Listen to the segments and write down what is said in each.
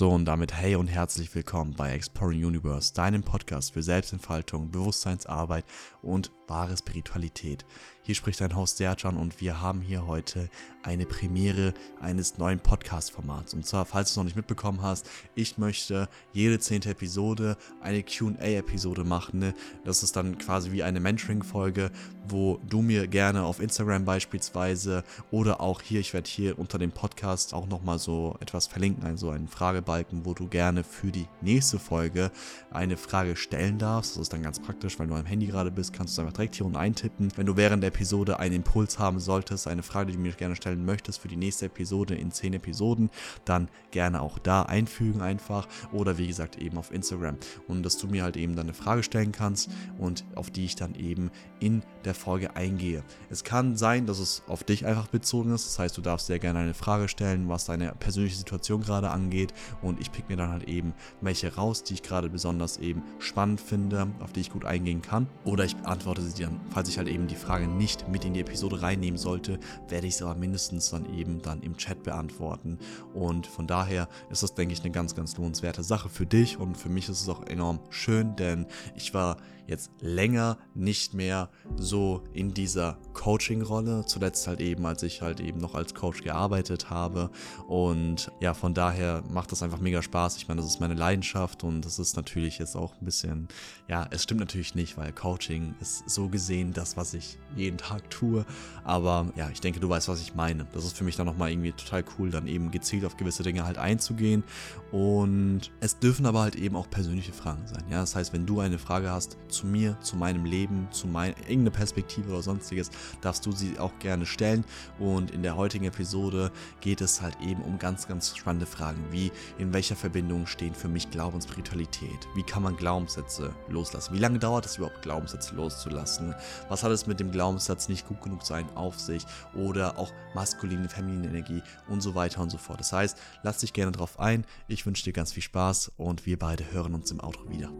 So und damit hey und herzlich willkommen bei Exploring Universe, deinem Podcast für Selbstentfaltung, Bewusstseinsarbeit und wahre Spiritualität. Hier spricht dein Host Serjan und wir haben hier heute eine Premiere eines neuen Podcast-Formats. Und zwar, falls du es noch nicht mitbekommen hast, ich möchte jede zehnte Episode eine QA-Episode machen. Ne? Das ist dann quasi wie eine Mentoring-Folge, wo du mir gerne auf Instagram beispielsweise oder auch hier, ich werde hier unter dem Podcast auch nochmal so etwas verlinken, also einen Fragebalken, wo du gerne für die nächste Folge eine Frage stellen darfst. Das ist dann ganz praktisch, weil du am Handy gerade bist, kannst du einfach direkt hier unten eintippen. Wenn du während der Episode einen Impuls haben solltest, eine Frage, die du mir gerne stellen möchtest für die nächste Episode in 10 Episoden, dann gerne auch da einfügen einfach oder wie gesagt eben auf Instagram. Und dass du mir halt eben dann eine Frage stellen kannst und auf die ich dann eben in der Folge eingehe. Es kann sein, dass es auf dich einfach bezogen ist. Das heißt, du darfst sehr gerne eine Frage stellen, was deine persönliche Situation gerade angeht. Und ich pick mir dann halt eben welche raus, die ich gerade besonders eben spannend finde, auf die ich gut eingehen kann. Oder ich antworte sie dann, falls ich halt eben die Frage nicht mit in die Episode reinnehmen sollte, werde ich sie aber mindestens dann eben dann im Chat beantworten. Und von daher ist das, denke ich, eine ganz, ganz lohnenswerte Sache für dich. Und für mich ist es auch enorm schön, denn ich war jetzt länger nicht mehr so in dieser Coaching-Rolle. Zuletzt halt eben, als ich halt eben noch als Coach gearbeitet habe. Und ja, von daher macht das einfach mega Spaß. Ich meine, das ist meine Leidenschaft und das ist natürlich jetzt auch ein bisschen, ja, es stimmt natürlich nicht, weil Coaching ist so gesehen das, was ich jeden Tag tue. Aber ja, ich denke, du weißt, was ich meine. Das ist für mich dann nochmal irgendwie total cool, dann eben gezielt auf gewisse Dinge halt einzugehen. Und es dürfen aber halt eben auch persönliche Fragen sein. Ja, das heißt, wenn du eine Frage hast zu mir, zu meinem Leben, zu mein, irgendeine Perspektive oder sonstiges, darfst du sie auch gerne stellen. Und in der heutigen Episode geht es halt eben um ganz, ganz spannende Fragen, wie in welcher Verbindung stehen für mich Glauben und Spiritualität? Wie kann man Glaubenssätze loslassen? Wie lange dauert es überhaupt, Glaubenssätze loszulassen? Was hat es mit dem Glaubenssatz nicht gut genug sein auf sich? Oder auch maskuline, feminine Energie und so weiter und so fort. Das heißt, lass dich gerne drauf ein. Ich wünsche dir ganz viel Spaß und wir beide hören uns im Outro wieder.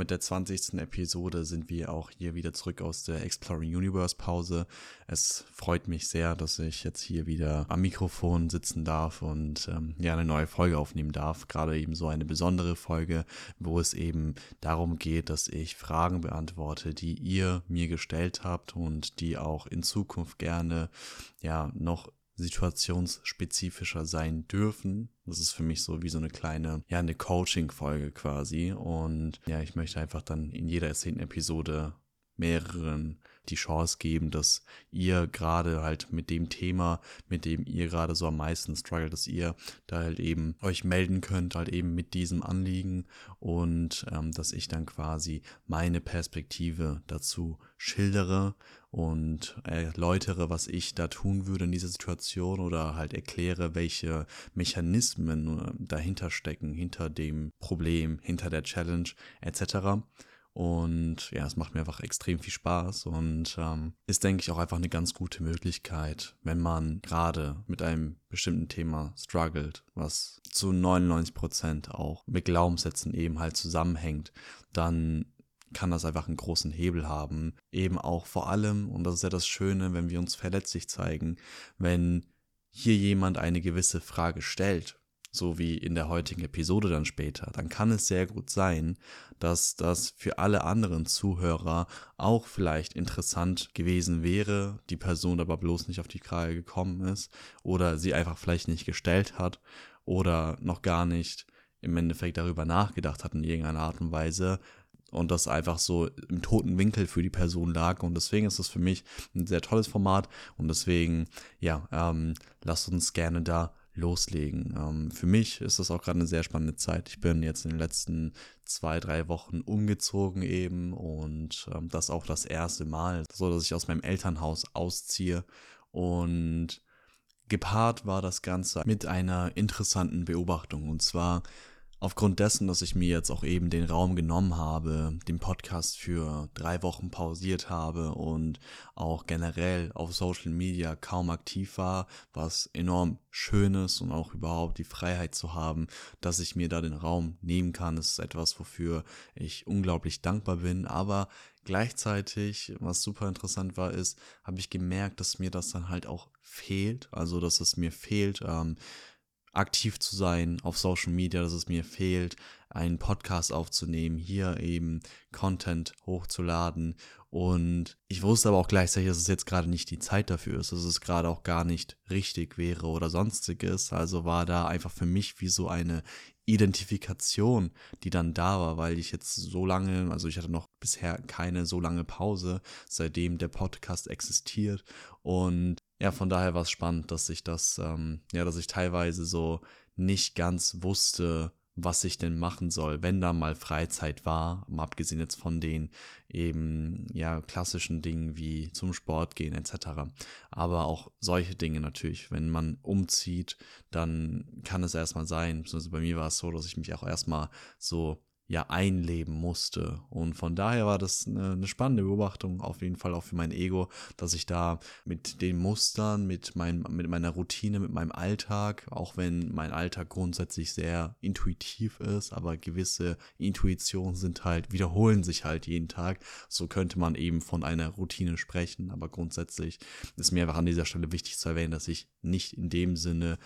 Mit der 20. Episode sind wir auch hier wieder zurück aus der Exploring Universe Pause. Es freut mich sehr, dass ich jetzt hier wieder am Mikrofon sitzen darf und ähm, ja eine neue Folge aufnehmen darf. Gerade eben so eine besondere Folge, wo es eben darum geht, dass ich Fragen beantworte, die ihr mir gestellt habt und die auch in Zukunft gerne ja noch situationsspezifischer sein dürfen. Das ist für mich so wie so eine kleine, ja, eine Coaching-Folge quasi. Und ja, ich möchte einfach dann in jeder zehnten Episode mehreren die Chance geben, dass ihr gerade halt mit dem Thema, mit dem ihr gerade so am meisten struggelt, dass ihr da halt eben euch melden könnt, halt eben mit diesem Anliegen und ähm, dass ich dann quasi meine Perspektive dazu schildere und erläutere, was ich da tun würde in dieser Situation oder halt erkläre, welche Mechanismen äh, dahinter stecken, hinter dem Problem, hinter der Challenge etc. Und ja, es macht mir einfach extrem viel Spaß und ähm, ist, denke ich, auch einfach eine ganz gute Möglichkeit, wenn man gerade mit einem bestimmten Thema struggelt, was zu 99 Prozent auch mit Glaubenssätzen eben halt zusammenhängt, dann kann das einfach einen großen Hebel haben. Eben auch vor allem, und das ist ja das Schöne, wenn wir uns verletzlich zeigen, wenn hier jemand eine gewisse Frage stellt, so wie in der heutigen Episode dann später, dann kann es sehr gut sein, dass das für alle anderen Zuhörer auch vielleicht interessant gewesen wäre, die Person aber bloß nicht auf die Frage gekommen ist oder sie einfach vielleicht nicht gestellt hat oder noch gar nicht im Endeffekt darüber nachgedacht hat in irgendeiner Art und Weise, und das einfach so im toten Winkel für die Person lag. Und deswegen ist das für mich ein sehr tolles Format und deswegen, ja, ähm, lasst uns gerne da loslegen. Ähm, für mich ist das auch gerade eine sehr spannende Zeit. Ich bin jetzt in den letzten zwei, drei Wochen umgezogen eben und ähm, das auch das erste Mal, so dass ich aus meinem Elternhaus ausziehe und gepaart war das Ganze mit einer interessanten Beobachtung und zwar aufgrund dessen, dass ich mir jetzt auch eben den Raum genommen habe, den Podcast für drei Wochen pausiert habe und auch generell auf Social Media kaum aktiv war, was enorm schön ist und auch überhaupt die Freiheit zu haben, dass ich mir da den Raum nehmen kann, ist etwas, wofür ich unglaublich dankbar bin, aber gleichzeitig, was super interessant war, ist, habe ich gemerkt, dass mir das dann halt auch fehlt, also dass es mir fehlt, ähm, aktiv zu sein auf Social Media, dass es mir fehlt, einen Podcast aufzunehmen, hier eben Content hochzuladen. Und ich wusste aber auch gleichzeitig, dass es jetzt gerade nicht die Zeit dafür ist, dass es gerade auch gar nicht richtig wäre oder sonstiges. Also war da einfach für mich wie so eine Identifikation, die dann da war, weil ich jetzt so lange, also ich hatte noch bisher keine so lange Pause, seitdem der Podcast existiert. Und ja, von daher war es spannend, dass ich das, ähm, ja, dass ich teilweise so nicht ganz wusste, was ich denn machen soll, wenn da mal Freizeit war, mal abgesehen jetzt von den eben ja klassischen Dingen wie zum Sport gehen etc. Aber auch solche Dinge natürlich, wenn man umzieht, dann kann es erstmal sein, beziehungsweise bei mir war es so, dass ich mich auch erstmal so ja einleben musste. Und von daher war das eine, spannende Beobachtung, auf jeden Fall auch für mein Ego, dass ich da mit den Mustern, mit, mein, mit meiner Routine, mit meinem Alltag, auch wenn mein Alltag grundsätzlich sehr intuitiv ist, aber gewisse Intuitionen sind halt, wiederholen sich halt jeden Tag. So könnte man eben von einer Routine sprechen, aber grundsätzlich ist mir einfach an dieser Stelle wichtig zu erwähnen, dass ich nicht in dem Sinne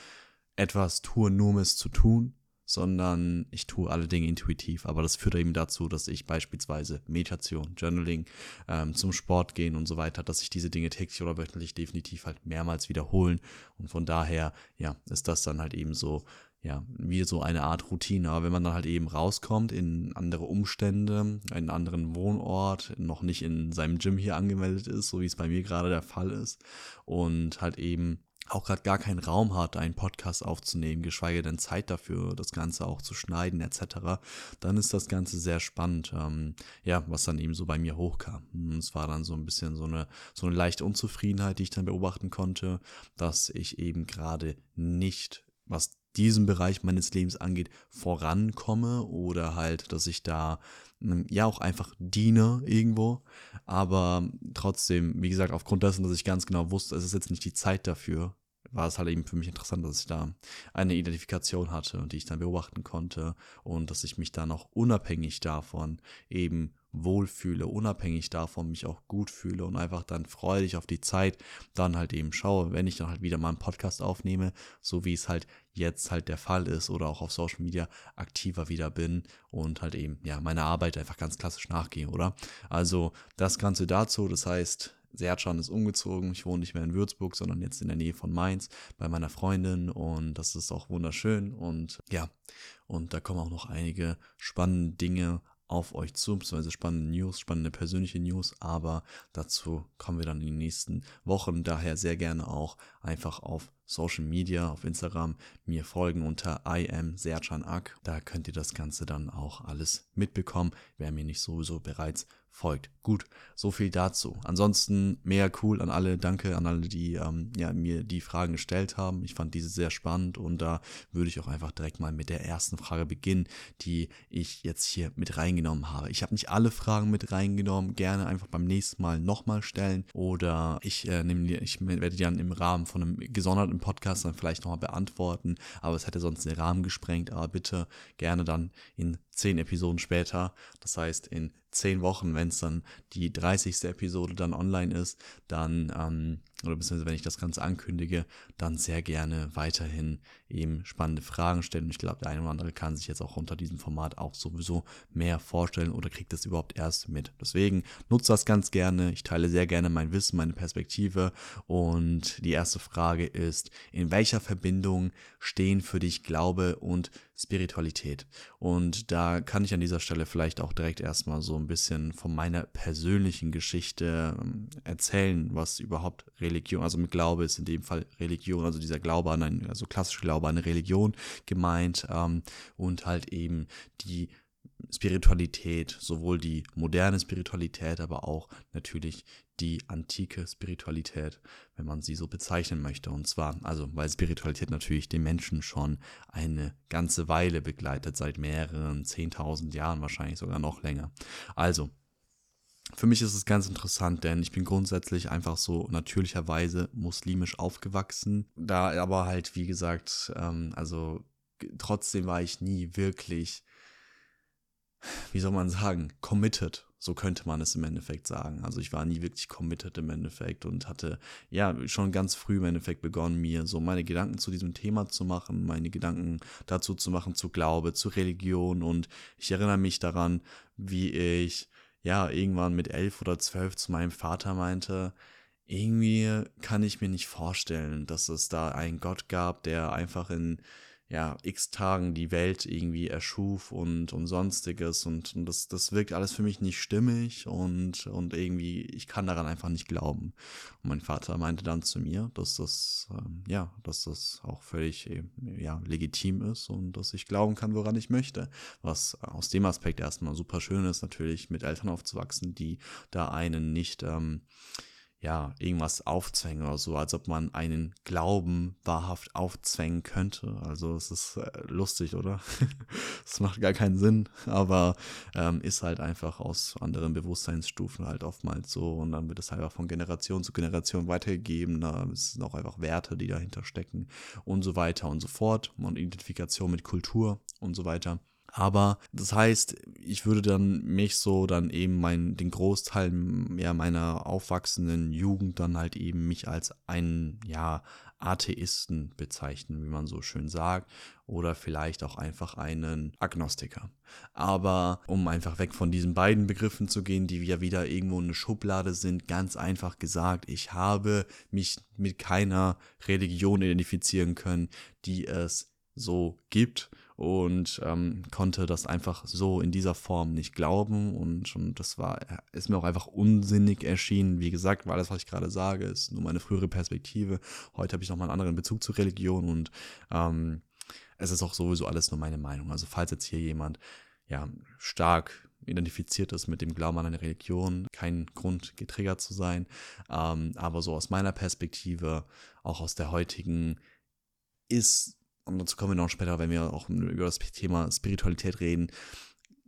etwas tue, nur um es zu tun, sondern ich tue alle Dinge intuitiv. Aber das führt eben dazu, dass ich beispielsweise Meditation, Journaling, ähm, zum Sport gehen und so weiter, dass sich diese Dinge täglich oder wöchentlich definitiv halt mehrmals wiederholen. Und von daher, ja, ist das dann halt eben so, ja, wie so eine Art Routine. Aber wenn man dann halt eben rauskommt in andere Umstände, einen anderen Wohnort, noch nicht in seinem Gym hier angemeldet ist, so wie es bei mir gerade der Fall ist, und halt eben auch gerade gar keinen Raum hat, einen Podcast aufzunehmen, geschweige denn Zeit dafür, das Ganze auch zu schneiden etc., dann ist das Ganze sehr spannend, ähm, ja, was dann eben so bei mir hochkam. Und es war dann so ein bisschen so eine, so eine leichte Unzufriedenheit, die ich dann beobachten konnte, dass ich eben gerade nicht, was diesen Bereich meines Lebens angeht, vorankomme oder halt, dass ich da hm, ja auch einfach diene irgendwo. Aber trotzdem, wie gesagt, aufgrund dessen, dass ich ganz genau wusste, es ist jetzt nicht die Zeit dafür, war es halt eben für mich interessant, dass ich da eine Identifikation hatte, die ich dann beobachten konnte und dass ich mich dann auch unabhängig davon eben wohlfühle, unabhängig davon mich auch gut fühle und einfach dann freudig auf die Zeit dann halt eben schaue, wenn ich dann halt wieder mal einen Podcast aufnehme, so wie es halt jetzt halt der Fall ist oder auch auf Social Media aktiver wieder bin und halt eben, ja, meine Arbeit einfach ganz klassisch nachgehe, oder? Also das Ganze dazu, das heißt, Sercan ist umgezogen. Ich wohne nicht mehr in Würzburg, sondern jetzt in der Nähe von Mainz bei meiner Freundin und das ist auch wunderschön und ja, und da kommen auch noch einige spannende Dinge auf euch zu, beziehungsweise spannende News, spannende persönliche News, aber dazu kommen wir dann in den nächsten Wochen. Daher sehr gerne auch einfach auf Social Media, auf Instagram mir folgen unter I am Sercan Ak. Da könnt ihr das Ganze dann auch alles mitbekommen, wer mir nicht sowieso bereits folgt. Gut, so viel dazu. Ansonsten mehr cool an alle, danke an alle, die ähm, ja, mir die Fragen gestellt haben. Ich fand diese sehr spannend und da würde ich auch einfach direkt mal mit der ersten Frage beginnen, die ich jetzt hier mit reingenommen habe. Ich habe nicht alle Fragen mit reingenommen, gerne einfach beim nächsten Mal nochmal stellen oder ich, äh, nehme, ich werde die dann im Rahmen von einem gesonderten Podcast dann vielleicht nochmal beantworten, aber es hätte sonst den Rahmen gesprengt, aber bitte gerne dann in zehn Episoden später, das heißt in zehn Wochen, wenn es dann die 30. Episode dann online ist, dann, ähm, oder beziehungsweise wenn ich das Ganze ankündige, dann sehr gerne weiterhin eben spannende Fragen stellen. Und ich glaube, der eine oder andere kann sich jetzt auch unter diesem Format auch sowieso mehr vorstellen oder kriegt das überhaupt erst mit. Deswegen nutze das ganz gerne. Ich teile sehr gerne mein Wissen, meine Perspektive. Und die erste Frage ist, in welcher Verbindung stehen für dich Glaube und Spiritualität? Und da kann ich an dieser Stelle vielleicht auch direkt erstmal so ein bisschen von meiner persönlichen Geschichte ähm, erzählen, was überhaupt Religion, also mit Glaube ist in dem Fall Religion, also dieser Glaube an ein, also klassische Glaube an eine Religion gemeint ähm, und halt eben die Spiritualität, sowohl die moderne Spiritualität, aber auch natürlich die antike Spiritualität, wenn man sie so bezeichnen möchte. Und zwar, also weil Spiritualität natürlich den Menschen schon eine ganze Weile begleitet, seit mehreren, zehntausend Jahren wahrscheinlich sogar noch länger. Also, für mich ist es ganz interessant, denn ich bin grundsätzlich einfach so natürlicherweise muslimisch aufgewachsen. Da aber halt, wie gesagt, ähm, also trotzdem war ich nie wirklich, wie soll man sagen, committed. So könnte man es im Endeffekt sagen. Also ich war nie wirklich committed im Endeffekt und hatte ja schon ganz früh im Endeffekt begonnen, mir so meine Gedanken zu diesem Thema zu machen, meine Gedanken dazu zu machen, zu Glaube, zu Religion. Und ich erinnere mich daran, wie ich ja, irgendwann mit elf oder zwölf zu meinem Vater meinte, irgendwie kann ich mir nicht vorstellen, dass es da einen Gott gab, der einfach in ja, x Tagen die Welt irgendwie erschuf und, und sonstiges und, und das, das wirkt alles für mich nicht stimmig und, und irgendwie, ich kann daran einfach nicht glauben. Und mein Vater meinte dann zu mir, dass das, ähm, ja, dass das auch völlig, ja, legitim ist und dass ich glauben kann, woran ich möchte. Was aus dem Aspekt erstmal super schön ist, natürlich mit Eltern aufzuwachsen, die da einen nicht, ähm, ja, irgendwas aufzwängen oder so, als ob man einen Glauben wahrhaft aufzwängen könnte. Also es ist äh, lustig, oder? Es macht gar keinen Sinn, aber ähm, ist halt einfach aus anderen Bewusstseinsstufen halt oftmals so und dann wird es halt einfach von Generation zu Generation weitergegeben. Da sind auch einfach Werte, die dahinter stecken und so weiter und so fort und Identifikation mit Kultur und so weiter. Aber das heißt, ich würde dann mich so dann eben mein, den Großteil ja, meiner aufwachsenden Jugend dann halt eben mich als einen, ja, Atheisten bezeichnen, wie man so schön sagt, oder vielleicht auch einfach einen Agnostiker. Aber um einfach weg von diesen beiden Begriffen zu gehen, die ja wieder irgendwo eine Schublade sind, ganz einfach gesagt, ich habe mich mit keiner Religion identifizieren können, die es so gibt und ähm, konnte das einfach so in dieser Form nicht glauben und, und das war, ist mir auch einfach unsinnig erschienen. Wie gesagt, weil alles, was ich gerade sage, ist nur meine frühere Perspektive. Heute habe ich nochmal einen anderen Bezug zur Religion und ähm, es ist auch sowieso alles nur meine Meinung. Also falls jetzt hier jemand ja stark identifiziert ist mit dem Glauben an eine Religion, kein Grund getriggert zu sein, ähm, aber so aus meiner Perspektive, auch aus der heutigen, ist und dazu kommen wir noch später, wenn wir auch über das Thema Spiritualität reden,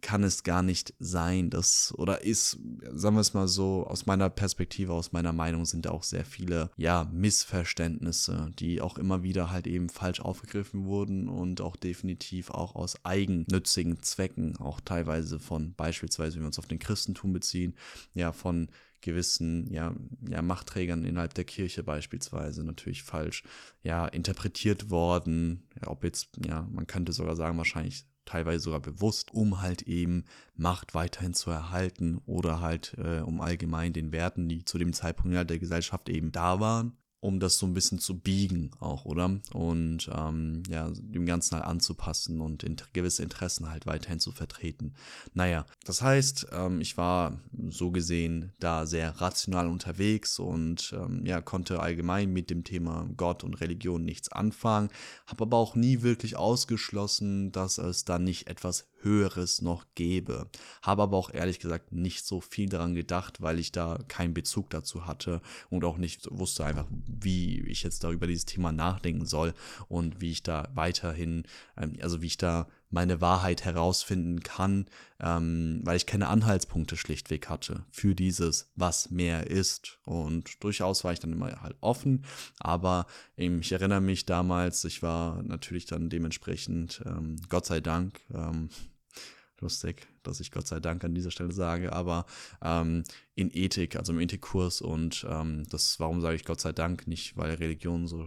kann es gar nicht sein, dass, oder ist, sagen wir es mal so, aus meiner Perspektive, aus meiner Meinung sind da auch sehr viele, ja, Missverständnisse, die auch immer wieder halt eben falsch aufgegriffen wurden und auch definitiv auch aus eigennützigen Zwecken, auch teilweise von beispielsweise, wenn wir uns auf den Christentum beziehen, ja, von gewissen ja, ja, Machtträgern innerhalb der Kirche beispielsweise natürlich falsch ja, interpretiert worden. Ja, ob jetzt, ja, man könnte sogar sagen, wahrscheinlich teilweise sogar bewusst, um halt eben Macht weiterhin zu erhalten oder halt äh, um allgemein den Werten, die zu dem Zeitpunkt der Gesellschaft eben da waren, um das so ein bisschen zu biegen auch, oder? Und ähm, ja, dem Ganzen halt anzupassen und in, gewisse Interessen halt weiterhin zu vertreten. Naja, das heißt, ähm, ich war so gesehen da sehr rational unterwegs und ähm, ja, konnte allgemein mit dem Thema Gott und Religion nichts anfangen, habe aber auch nie wirklich ausgeschlossen, dass es da nicht etwas Höheres noch gäbe. Habe aber auch ehrlich gesagt nicht so viel daran gedacht, weil ich da keinen Bezug dazu hatte und auch nicht wusste einfach, wie ich jetzt da über dieses Thema nachdenken soll und wie ich da weiterhin, ähm, also wie ich da meine Wahrheit herausfinden kann, ähm, weil ich keine Anhaltspunkte schlichtweg hatte für dieses, was mehr ist. Und durchaus war ich dann immer halt offen, aber ähm, ich erinnere mich damals, ich war natürlich dann dementsprechend, ähm, Gott sei Dank, ähm, lustig, dass ich Gott sei Dank an dieser Stelle sage, aber ähm, in Ethik, also im Ethikkurs und ähm, das, warum sage ich Gott sei Dank nicht, weil Religion so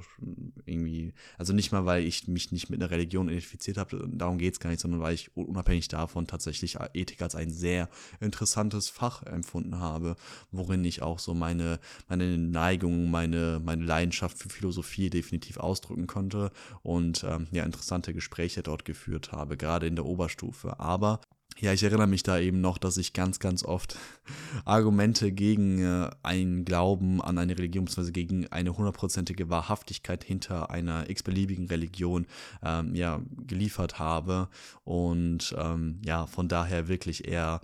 irgendwie, also nicht mal, weil ich mich nicht mit einer Religion identifiziert habe, darum geht es gar nicht, sondern weil ich unabhängig davon tatsächlich Ethik als ein sehr interessantes Fach empfunden habe, worin ich auch so meine, meine Neigung, meine, meine Leidenschaft für Philosophie definitiv ausdrücken konnte und ähm, ja, interessante Gespräche dort geführt habe, gerade in der Oberstufe. Aber ja, ich erinnere mich da eben noch, dass ich ganz, ganz oft Argumente gegen äh, einen Glauben an eine Religion, beziehungsweise gegen eine hundertprozentige Wahrhaftigkeit hinter einer x-beliebigen Religion ähm, ja, geliefert habe. Und ähm, ja, von daher wirklich eher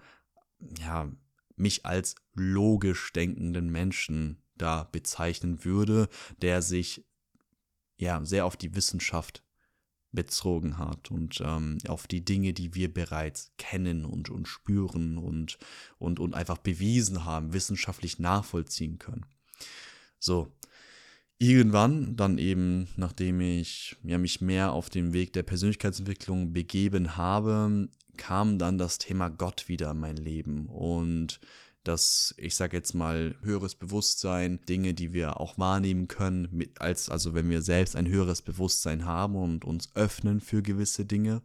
ja, mich als logisch denkenden Menschen da bezeichnen würde, der sich ja sehr auf die Wissenschaft bezogen hat und ähm, auf die Dinge, die wir bereits kennen und, und spüren und, und, und einfach bewiesen haben, wissenschaftlich nachvollziehen können. So, irgendwann, dann eben, nachdem ich ja, mich mehr auf den Weg der Persönlichkeitsentwicklung begeben habe, kam dann das Thema Gott wieder in mein Leben und das, ich sage jetzt mal, höheres Bewusstsein, Dinge, die wir auch wahrnehmen können, mit, als, also wenn wir selbst ein höheres Bewusstsein haben und uns öffnen für gewisse Dinge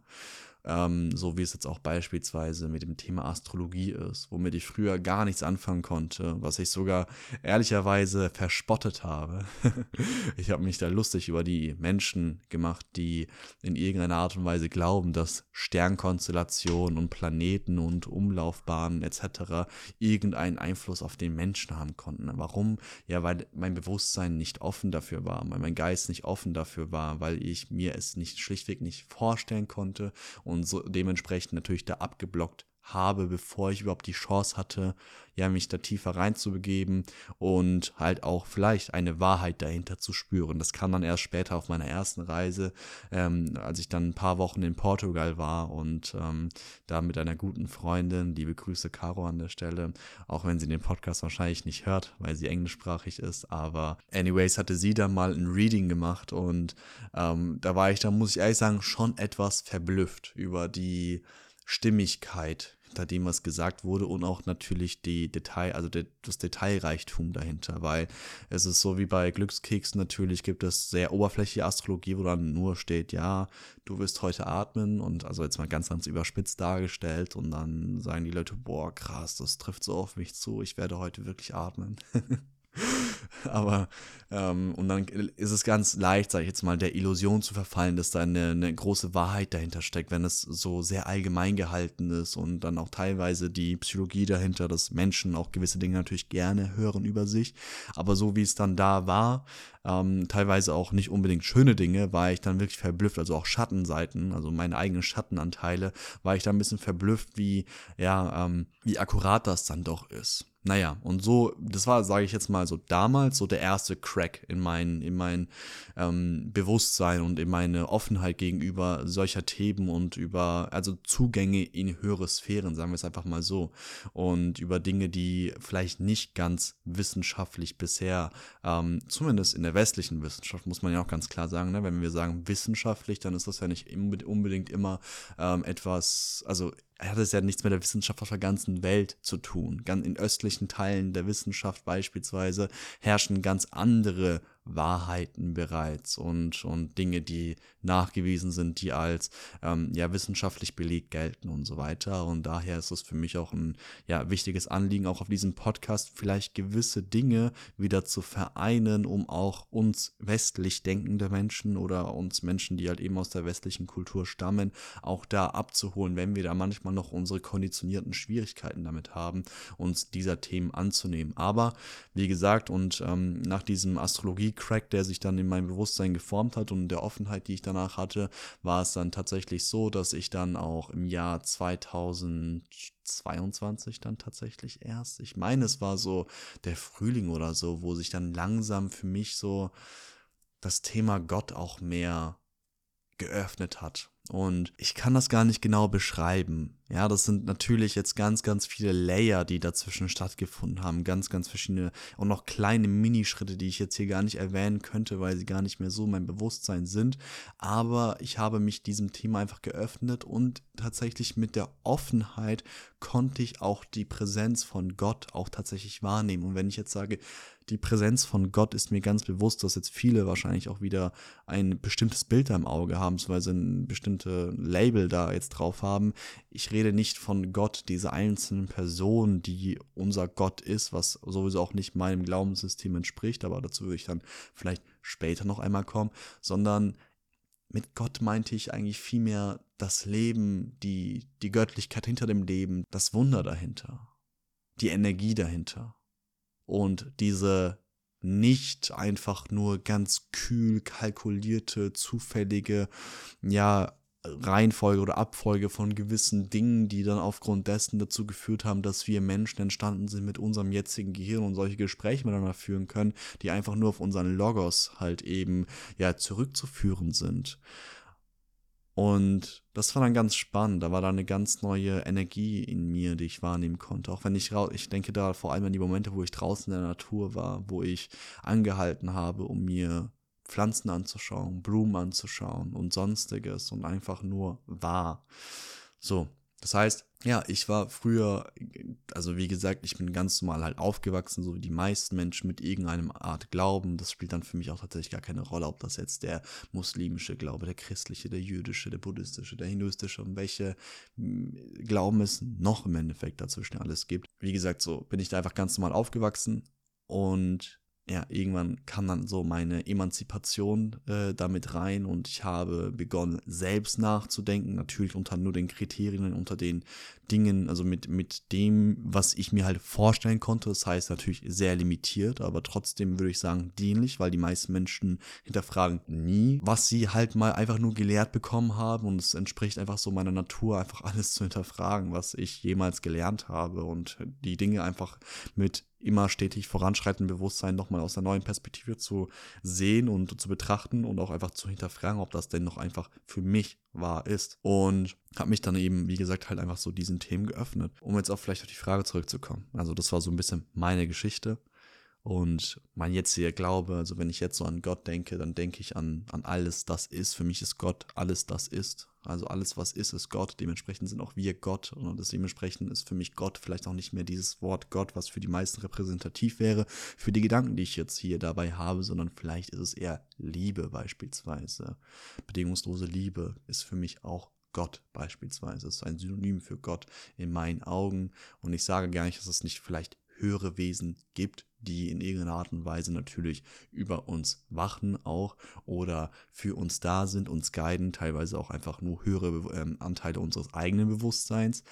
ähm, so wie es jetzt auch beispielsweise mit dem Thema Astrologie ist, womit ich früher gar nichts anfangen konnte, was ich sogar ehrlicherweise verspottet habe. ich habe mich da lustig über die Menschen gemacht, die in irgendeiner Art und Weise glauben, dass Sternkonstellationen und Planeten und Umlaufbahnen etc. irgendeinen Einfluss auf den Menschen haben konnten. Warum? Ja, weil mein Bewusstsein nicht offen dafür war, weil mein Geist nicht offen dafür war, weil ich mir es nicht schlichtweg nicht vorstellen konnte und so dementsprechend natürlich da abgeblockt habe, bevor ich überhaupt die Chance hatte, ja, mich da tiefer reinzubegeben und halt auch vielleicht eine Wahrheit dahinter zu spüren. Das kam dann erst später auf meiner ersten Reise, ähm, als ich dann ein paar Wochen in Portugal war und ähm, da mit einer guten Freundin, liebe Grüße Caro an der Stelle, auch wenn sie den Podcast wahrscheinlich nicht hört, weil sie englischsprachig ist, aber anyways hatte sie dann mal ein Reading gemacht und ähm, da war ich, da muss ich ehrlich sagen, schon etwas verblüfft über die Stimmigkeit hinter dem, was gesagt wurde und auch natürlich die Detail, also das Detailreichtum dahinter, weil es ist so wie bei Glückskeksen natürlich gibt es sehr oberflächliche Astrologie, wo dann nur steht, ja, du wirst heute atmen und also jetzt mal ganz, ganz überspitzt dargestellt und dann sagen die Leute, boah, krass, das trifft so auf mich zu, ich werde heute wirklich atmen. Aber, ähm, und dann ist es ganz leicht, sage ich jetzt mal, der Illusion zu verfallen, dass da eine, eine große Wahrheit dahinter steckt, wenn es so sehr allgemein gehalten ist und dann auch teilweise die Psychologie dahinter, dass Menschen auch gewisse Dinge natürlich gerne hören über sich. Aber so wie es dann da war, ähm, teilweise auch nicht unbedingt schöne Dinge, war ich dann wirklich verblüfft, also auch Schattenseiten, also meine eigenen Schattenanteile, war ich dann ein bisschen verblüfft, wie, ja, ähm, wie akkurat das dann doch ist. Naja, und so, das war, sage ich jetzt mal so damals, so der erste Crack in mein, in mein ähm, Bewusstsein und in meine Offenheit gegenüber solcher Themen und über, also Zugänge in höhere Sphären, sagen wir es einfach mal so. Und über Dinge, die vielleicht nicht ganz wissenschaftlich bisher, ähm, zumindest in der westlichen Wissenschaft, muss man ja auch ganz klar sagen, ne? wenn wir sagen wissenschaftlich, dann ist das ja nicht unbedingt immer ähm, etwas, also hat es ja nichts mit der Wissenschaft auf der ganzen Welt zu tun. In östlichen Teilen der Wissenschaft beispielsweise herrschen ganz andere Wahrheiten bereits und, und Dinge, die nachgewiesen sind, die als ähm, ja, wissenschaftlich belegt gelten und so weiter. Und daher ist es für mich auch ein ja, wichtiges Anliegen, auch auf diesem Podcast vielleicht gewisse Dinge wieder zu vereinen, um auch uns westlich denkende Menschen oder uns Menschen, die halt eben aus der westlichen Kultur stammen, auch da abzuholen, wenn wir da manchmal noch unsere konditionierten Schwierigkeiten damit haben, uns dieser Themen anzunehmen. Aber wie gesagt, und ähm, nach diesem Astrologie Crack, der sich dann in meinem Bewusstsein geformt hat und der Offenheit, die ich danach hatte, war es dann tatsächlich so, dass ich dann auch im Jahr 2022 dann tatsächlich erst, ich meine, es war so der Frühling oder so, wo sich dann langsam für mich so das Thema Gott auch mehr geöffnet hat. Und ich kann das gar nicht genau beschreiben. Ja, das sind natürlich jetzt ganz, ganz viele Layer, die dazwischen stattgefunden haben. Ganz, ganz verschiedene und noch kleine Minischritte, die ich jetzt hier gar nicht erwähnen könnte, weil sie gar nicht mehr so mein Bewusstsein sind. Aber ich habe mich diesem Thema einfach geöffnet und tatsächlich mit der Offenheit konnte ich auch die Präsenz von Gott auch tatsächlich wahrnehmen. Und wenn ich jetzt sage, die Präsenz von Gott ist mir ganz bewusst, dass jetzt viele wahrscheinlich auch wieder ein bestimmtes Bild im Auge haben, beziehungsweise ein bestimmtes Label da jetzt drauf haben. Ich rede nicht von Gott, diese einzelnen Person, die unser Gott ist, was sowieso auch nicht meinem Glaubenssystem entspricht, aber dazu würde ich dann vielleicht später noch einmal kommen, sondern mit Gott meinte ich eigentlich vielmehr das Leben, die, die Göttlichkeit hinter dem Leben, das Wunder dahinter, die Energie dahinter. Und diese nicht einfach nur ganz kühl kalkulierte, zufällige, ja, Reihenfolge oder Abfolge von gewissen Dingen, die dann aufgrund dessen dazu geführt haben, dass wir Menschen entstanden sind mit unserem jetzigen Gehirn und solche Gespräche miteinander führen können, die einfach nur auf unseren Logos halt eben ja zurückzuführen sind. Und das war dann ganz spannend. Da war da eine ganz neue Energie in mir, die ich wahrnehmen konnte. Auch wenn ich raus, ich denke da vor allem an die Momente, wo ich draußen in der Natur war, wo ich angehalten habe, um mir Pflanzen anzuschauen, Blumen anzuschauen und sonstiges und einfach nur war. So, das heißt, ja, ich war früher, also wie gesagt, ich bin ganz normal halt aufgewachsen, so wie die meisten Menschen mit irgendeinem Art Glauben. Das spielt dann für mich auch tatsächlich gar keine Rolle, ob das jetzt der muslimische Glaube, der christliche, der jüdische, der buddhistische, der hinduistische und welche hm, Glauben es noch im Endeffekt dazwischen alles gibt. Wie gesagt, so bin ich da einfach ganz normal aufgewachsen und ja, irgendwann kam dann so meine Emanzipation äh, damit rein und ich habe begonnen, selbst nachzudenken, natürlich unter nur den Kriterien, unter den Dingen, also mit, mit dem, was ich mir halt vorstellen konnte. Das heißt natürlich sehr limitiert, aber trotzdem würde ich sagen dienlich, weil die meisten Menschen hinterfragen nie, was sie halt mal einfach nur gelehrt bekommen haben und es entspricht einfach so meiner Natur, einfach alles zu hinterfragen, was ich jemals gelernt habe und die Dinge einfach mit immer stetig voranschreitendem Bewusstsein nochmal aus einer neuen Perspektive zu sehen und zu betrachten und auch einfach zu hinterfragen, ob das denn noch einfach für mich wahr ist. Und habe mich dann eben, wie gesagt, halt einfach so diesen Themen geöffnet, um jetzt auch vielleicht auf die Frage zurückzukommen. Also das war so ein bisschen meine Geschichte. Und mein jetziger Glaube, also wenn ich jetzt so an Gott denke, dann denke ich an, an alles, das ist. Für mich ist Gott alles, das ist. Also alles, was ist, ist Gott. Dementsprechend sind auch wir Gott. Und das dementsprechend ist für mich Gott vielleicht auch nicht mehr dieses Wort Gott, was für die meisten repräsentativ wäre, für die Gedanken, die ich jetzt hier dabei habe, sondern vielleicht ist es eher Liebe beispielsweise. Bedingungslose Liebe ist für mich auch Gott beispielsweise. Es ist ein Synonym für Gott in meinen Augen. Und ich sage gar nicht, dass es nicht vielleicht höhere Wesen gibt, die in irgendeiner Art und Weise natürlich über uns wachen auch oder für uns da sind, uns guiden, teilweise auch einfach nur höhere ähm, Anteile unseres eigenen Bewusstseins.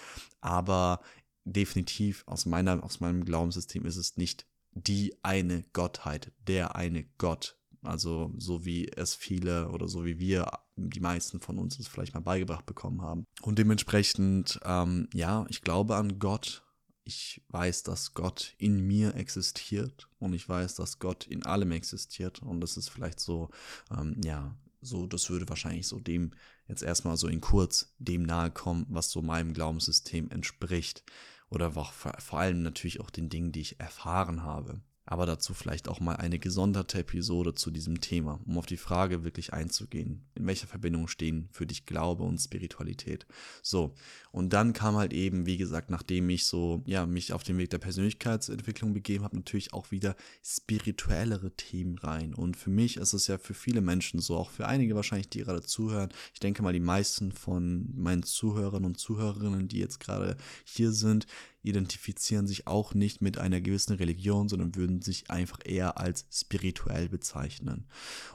Aber definitiv aus, meiner, aus meinem Glaubenssystem ist es nicht die eine Gottheit, der eine Gott. Also so wie es viele oder so wie wir, die meisten von uns es vielleicht mal beigebracht bekommen haben. Und dementsprechend, ähm, ja, ich glaube an Gott, ich weiß, dass Gott in mir existiert und ich weiß, dass Gott in allem existiert. Und das ist vielleicht so, ähm, ja, so, das würde wahrscheinlich so dem jetzt erstmal so in kurz dem nahe kommen, was so meinem Glaubenssystem entspricht. Oder vor allem natürlich auch den Dingen, die ich erfahren habe aber dazu vielleicht auch mal eine gesonderte Episode zu diesem Thema, um auf die Frage wirklich einzugehen. In welcher Verbindung stehen für dich Glaube und Spiritualität? So, und dann kam halt eben, wie gesagt, nachdem ich so, ja, mich auf den Weg der Persönlichkeitsentwicklung begeben habe, natürlich auch wieder spirituellere Themen rein. Und für mich ist es ja für viele Menschen so, auch für einige wahrscheinlich, die gerade zuhören. Ich denke mal, die meisten von meinen Zuhörern und Zuhörerinnen, die jetzt gerade hier sind, identifizieren sich auch nicht mit einer gewissen Religion, sondern würden sich einfach eher als spirituell bezeichnen.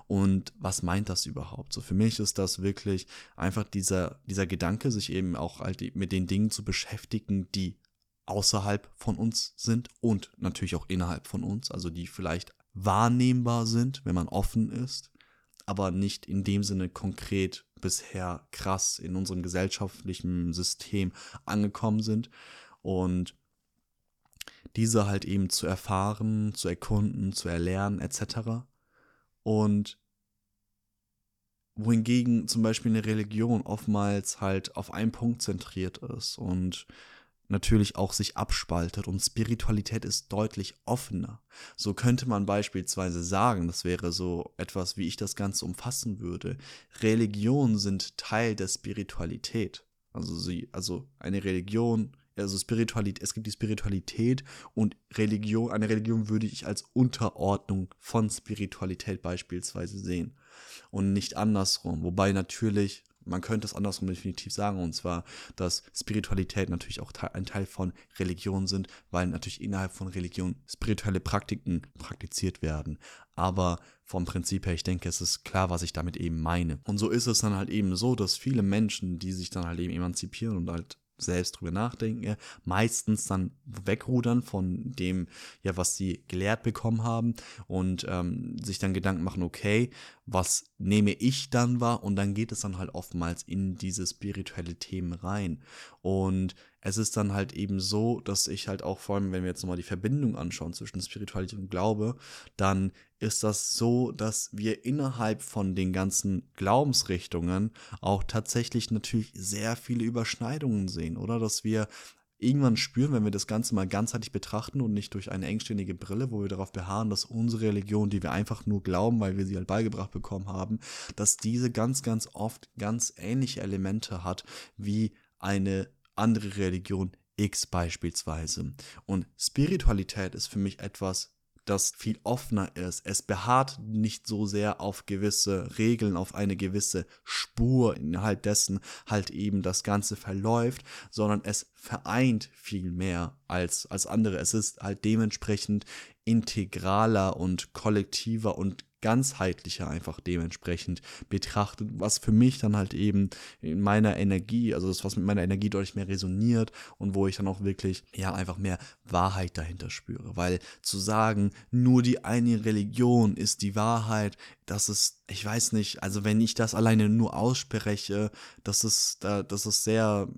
Und was meint das überhaupt? So für mich ist das wirklich einfach dieser, dieser Gedanke, sich eben auch halt mit den Dingen zu beschäftigen, die außerhalb von uns sind und natürlich auch innerhalb von uns, also die vielleicht wahrnehmbar sind, wenn man offen ist, aber nicht in dem Sinne konkret bisher krass in unserem gesellschaftlichen System angekommen sind, und diese halt eben zu erfahren, zu erkunden, zu erlernen etc. Und wohingegen zum Beispiel eine Religion oftmals halt auf einen Punkt zentriert ist und natürlich auch sich abspaltet und Spiritualität ist deutlich offener. So könnte man beispielsweise sagen, das wäre so etwas, wie ich das Ganze umfassen würde. Religionen sind Teil der Spiritualität. Also sie, also eine Religion also Spiritualität, es gibt die Spiritualität und Religion, eine Religion würde ich als Unterordnung von Spiritualität beispielsweise sehen und nicht andersrum. Wobei natürlich, man könnte es andersrum definitiv sagen, und zwar, dass Spiritualität natürlich auch ein Teil von Religion sind, weil natürlich innerhalb von Religion spirituelle Praktiken praktiziert werden. Aber vom Prinzip her, ich denke, es ist klar, was ich damit eben meine. Und so ist es dann halt eben so, dass viele Menschen, die sich dann halt eben emanzipieren und halt selbst drüber nachdenken, meistens dann wegrudern von dem, ja, was sie gelehrt bekommen haben und ähm, sich dann Gedanken machen, okay, was nehme ich dann wahr? Und dann geht es dann halt oftmals in diese spirituelle Themen rein. Und es ist dann halt eben so, dass ich halt auch vor allem, wenn wir jetzt nochmal die Verbindung anschauen zwischen Spiritualität und Glaube, dann ist das so, dass wir innerhalb von den ganzen Glaubensrichtungen auch tatsächlich natürlich sehr viele Überschneidungen sehen, oder? Dass wir irgendwann spüren, wenn wir das Ganze mal ganzheitlich betrachten und nicht durch eine engständige Brille, wo wir darauf beharren, dass unsere Religion, die wir einfach nur glauben, weil wir sie halt beigebracht bekommen haben, dass diese ganz, ganz oft ganz ähnliche Elemente hat wie eine andere Religion X beispielsweise. Und Spiritualität ist für mich etwas, das viel offener ist. Es beharrt nicht so sehr auf gewisse Regeln, auf eine gewisse Spur, innerhalb dessen halt eben das Ganze verläuft, sondern es vereint viel mehr als, als andere. Es ist halt dementsprechend integraler und kollektiver und ganzheitlicher einfach dementsprechend betrachtet, was für mich dann halt eben in meiner Energie, also das, was mit meiner Energie deutlich mehr resoniert und wo ich dann auch wirklich, ja, einfach mehr Wahrheit dahinter spüre. Weil zu sagen, nur die eine Religion ist die Wahrheit, das ist, ich weiß nicht, also wenn ich das alleine nur ausspreche, das ist, das ist sehr,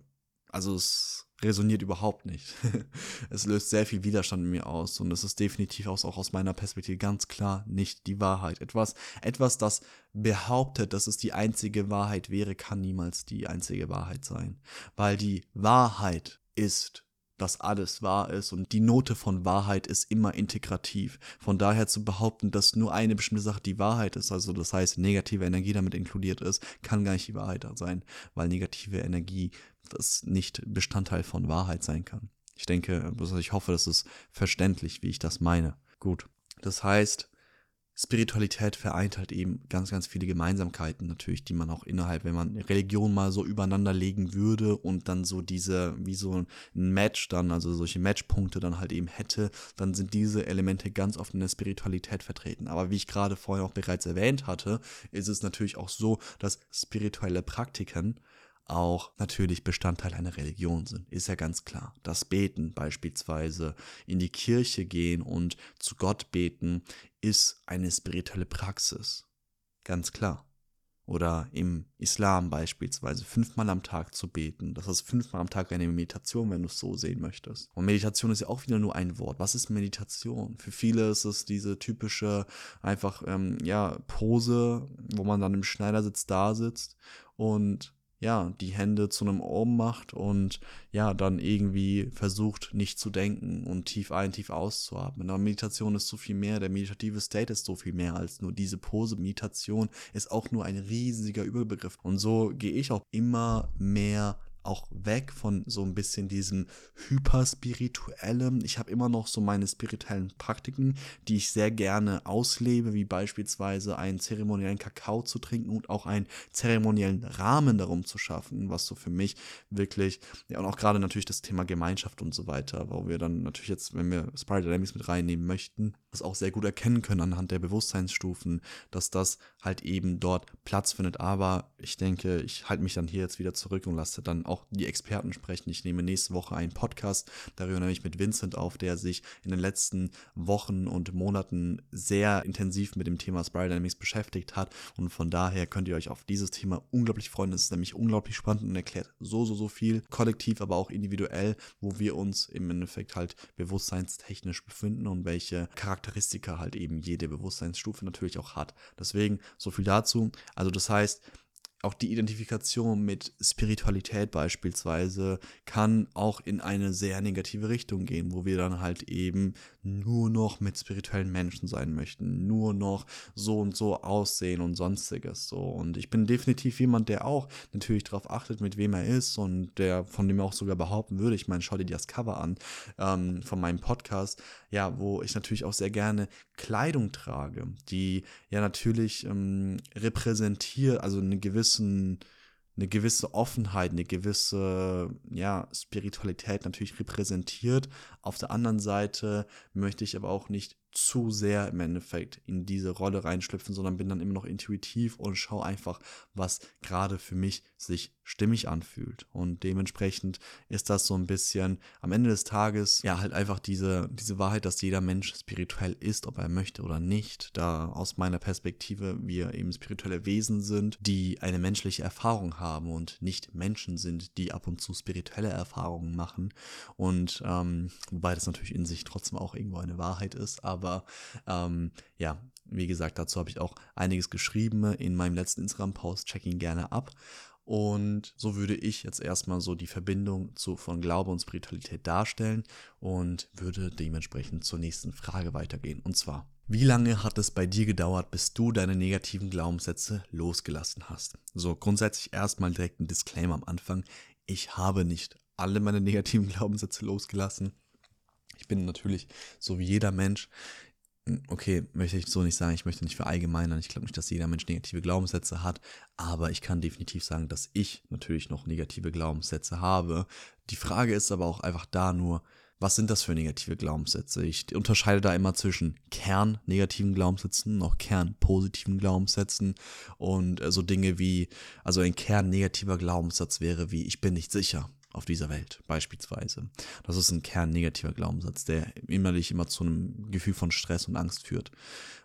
also es resoniert überhaupt nicht. es löst sehr viel Widerstand in mir aus und es ist definitiv auch, aus meiner Perspektive ganz klar nicht die Wahrheit. Etwas, etwas, das behauptet, dass es die einzige Wahrheit wäre, kann niemals die einzige Wahrheit sein. Weil die Wahrheit ist dass alles wahr ist und die Note von Wahrheit ist immer integrativ. Von daher zu behaupten, dass nur eine bestimmte Sache die Wahrheit ist, also das heißt negative Energie damit inkludiert ist, kann gar nicht die Wahrheit sein, weil negative Energie das nicht Bestandteil von Wahrheit sein kann. Ich denke, also ich hoffe, das ist verständlich, wie ich das meine. Gut. Das heißt, Spiritualität vereint halt eben ganz, ganz viele Gemeinsamkeiten natürlich, die man auch innerhalb, wenn man Religion mal so übereinander legen würde und dann so diese, wie so ein Match dann, also solche Matchpunkte dann halt eben hätte, dann sind diese Elemente ganz oft in der Spiritualität vertreten. Aber wie ich gerade vorher auch bereits erwähnt hatte, ist es natürlich auch so, dass spirituelle Praktiken auch natürlich Bestandteil einer Religion sind. Ist ja ganz klar. Das Beten beispielsweise, in die Kirche gehen und zu Gott beten, ist eine spirituelle Praxis. Ganz klar. Oder im Islam beispielsweise fünfmal am Tag zu beten. Das ist fünfmal am Tag eine Meditation, wenn du es so sehen möchtest. Und Meditation ist ja auch wieder nur ein Wort. Was ist Meditation? Für viele ist es diese typische einfach ähm, ja Pose, wo man dann im Schneidersitz da sitzt und ja, die Hände zu einem Ohm macht und ja, dann irgendwie versucht, nicht zu denken und tief ein, tief auszuatmen. Aber Meditation ist so viel mehr, der meditative State ist so viel mehr als nur diese Pose. Meditation ist auch nur ein riesiger Überbegriff. Und so gehe ich auch immer mehr auch weg von so ein bisschen diesem hyperspirituellen. Ich habe immer noch so meine spirituellen Praktiken, die ich sehr gerne auslebe, wie beispielsweise einen zeremoniellen Kakao zu trinken und auch einen zeremoniellen Rahmen darum zu schaffen, was so für mich wirklich, ja, und auch gerade natürlich das Thema Gemeinschaft und so weiter, wo wir dann natürlich jetzt, wenn wir Spiral Dynamics mit reinnehmen möchten, das auch sehr gut erkennen können anhand der Bewusstseinsstufen, dass das halt eben dort Platz findet. Aber ich denke, ich halte mich dann hier jetzt wieder zurück und lasse dann auch die Experten sprechen. Ich nehme nächste Woche einen Podcast darüber nämlich mit Vincent auf, der sich in den letzten Wochen und Monaten sehr intensiv mit dem Thema Spiral Dynamics beschäftigt hat. Und von daher könnt ihr euch auf dieses Thema unglaublich freuen. Es ist nämlich unglaublich spannend und erklärt so, so, so viel, kollektiv, aber auch individuell, wo wir uns im Endeffekt halt bewusstseinstechnisch befinden und welche Charakter Charakteristika halt eben jede Bewusstseinsstufe natürlich auch hat. Deswegen so viel dazu. Also das heißt, auch die Identifikation mit Spiritualität beispielsweise kann auch in eine sehr negative Richtung gehen, wo wir dann halt eben nur noch mit spirituellen Menschen sein möchten, nur noch so und so aussehen und sonstiges so. Und ich bin definitiv jemand, der auch natürlich darauf achtet, mit wem er ist und der von dem auch sogar behaupten würde, ich meine, schau dir das Cover an ähm, von meinem Podcast, ja, wo ich natürlich auch sehr gerne Kleidung trage, die ja natürlich ähm, repräsentiert, also einen gewissen eine gewisse Offenheit, eine gewisse ja, Spiritualität natürlich repräsentiert. Auf der anderen Seite möchte ich aber auch nicht zu sehr im Endeffekt in diese Rolle reinschlüpfen, sondern bin dann immer noch intuitiv und schaue einfach, was gerade für mich sich stimmig anfühlt. Und dementsprechend ist das so ein bisschen am Ende des Tages ja halt einfach diese, diese Wahrheit, dass jeder Mensch spirituell ist, ob er möchte oder nicht. Da aus meiner Perspektive wir eben spirituelle Wesen sind, die eine menschliche Erfahrung haben und nicht Menschen sind, die ab und zu spirituelle Erfahrungen machen. Und ähm, wobei das natürlich in sich trotzdem auch irgendwo eine Wahrheit ist, aber ähm, ja, wie gesagt, dazu habe ich auch einiges geschrieben in meinem letzten Instagram-Post. Check ihn gerne ab. Und so würde ich jetzt erstmal so die Verbindung zu, von Glaube und Spiritualität darstellen und würde dementsprechend zur nächsten Frage weitergehen. Und zwar, wie lange hat es bei dir gedauert, bis du deine negativen Glaubenssätze losgelassen hast? So, grundsätzlich erstmal direkt ein Disclaimer am Anfang. Ich habe nicht alle meine negativen Glaubenssätze losgelassen. Ich bin natürlich so wie jeder Mensch, okay, möchte ich so nicht sagen, ich möchte nicht verallgemeinern, ich glaube nicht, dass jeder Mensch negative Glaubenssätze hat, aber ich kann definitiv sagen, dass ich natürlich noch negative Glaubenssätze habe. Die Frage ist aber auch einfach da nur, was sind das für negative Glaubenssätze? Ich unterscheide da immer zwischen Kern-negativen Glaubenssätzen, noch Kern-positiven Glaubenssätzen und so Dinge wie, also ein Kern-negativer Glaubenssatz wäre wie, ich bin nicht sicher auf dieser Welt, beispielsweise. Das ist ein kernnegativer Glaubenssatz, der innerlich immer zu einem Gefühl von Stress und Angst führt.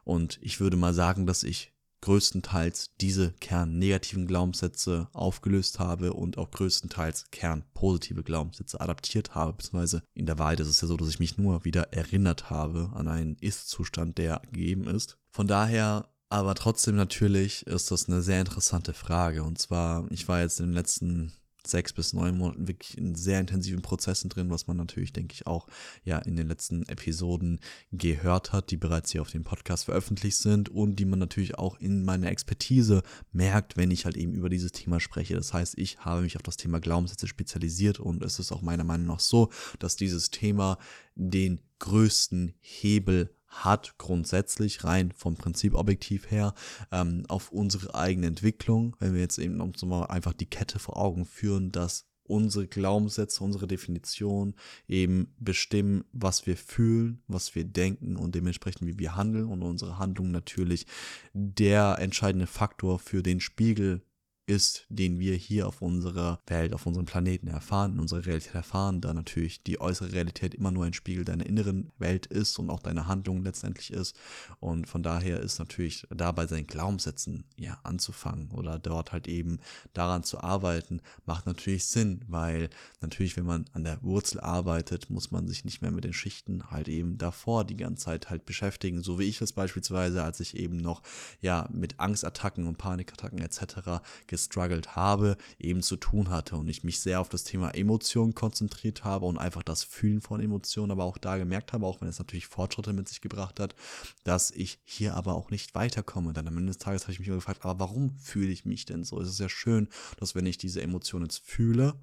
Und ich würde mal sagen, dass ich größtenteils diese kernnegativen Glaubenssätze aufgelöst habe und auch größtenteils kernpositive Glaubenssätze adaptiert habe, beziehungsweise in der Wahrheit ist es ja so, dass ich mich nur wieder erinnert habe an einen Ist-Zustand, der gegeben ist. Von daher aber trotzdem natürlich ist das eine sehr interessante Frage. Und zwar, ich war jetzt in den letzten sechs bis neun Monaten wirklich in sehr intensiven Prozessen drin, was man natürlich, denke ich, auch ja in den letzten Episoden gehört hat, die bereits hier auf dem Podcast veröffentlicht sind und die man natürlich auch in meiner Expertise merkt, wenn ich halt eben über dieses Thema spreche. Das heißt, ich habe mich auf das Thema Glaubenssätze spezialisiert und es ist auch meiner Meinung nach so, dass dieses Thema den größten Hebel hat grundsätzlich rein vom Prinzip objektiv her ähm, auf unsere eigene Entwicklung, wenn wir jetzt eben uns mal einfach die Kette vor Augen führen, dass unsere Glaubenssätze, unsere Definition eben bestimmen, was wir fühlen, was wir denken und dementsprechend wie wir handeln und unsere Handlung natürlich der entscheidende Faktor für den Spiegel ist, den wir hier auf unserer Welt, auf unserem Planeten erfahren, in unserer Realität erfahren, da natürlich die äußere Realität immer nur ein Spiegel deiner inneren Welt ist und auch deiner Handlung letztendlich ist. Und von daher ist natürlich dabei seinen Glaubenssätzen ja anzufangen oder dort halt eben daran zu arbeiten, macht natürlich Sinn, weil natürlich, wenn man an der Wurzel arbeitet, muss man sich nicht mehr mit den Schichten halt eben davor die ganze Zeit halt beschäftigen, so wie ich es beispielsweise, als ich eben noch ja mit Angstattacken und Panikattacken etc gestruggelt habe, eben zu tun hatte und ich mich sehr auf das Thema Emotionen konzentriert habe und einfach das Fühlen von Emotionen, aber auch da gemerkt habe, auch wenn es natürlich Fortschritte mit sich gebracht hat, dass ich hier aber auch nicht weiterkomme. Dann am Ende des Tages habe ich mich immer gefragt, aber warum fühle ich mich denn so? Es ist ja schön, dass wenn ich diese Emotionen jetzt fühle,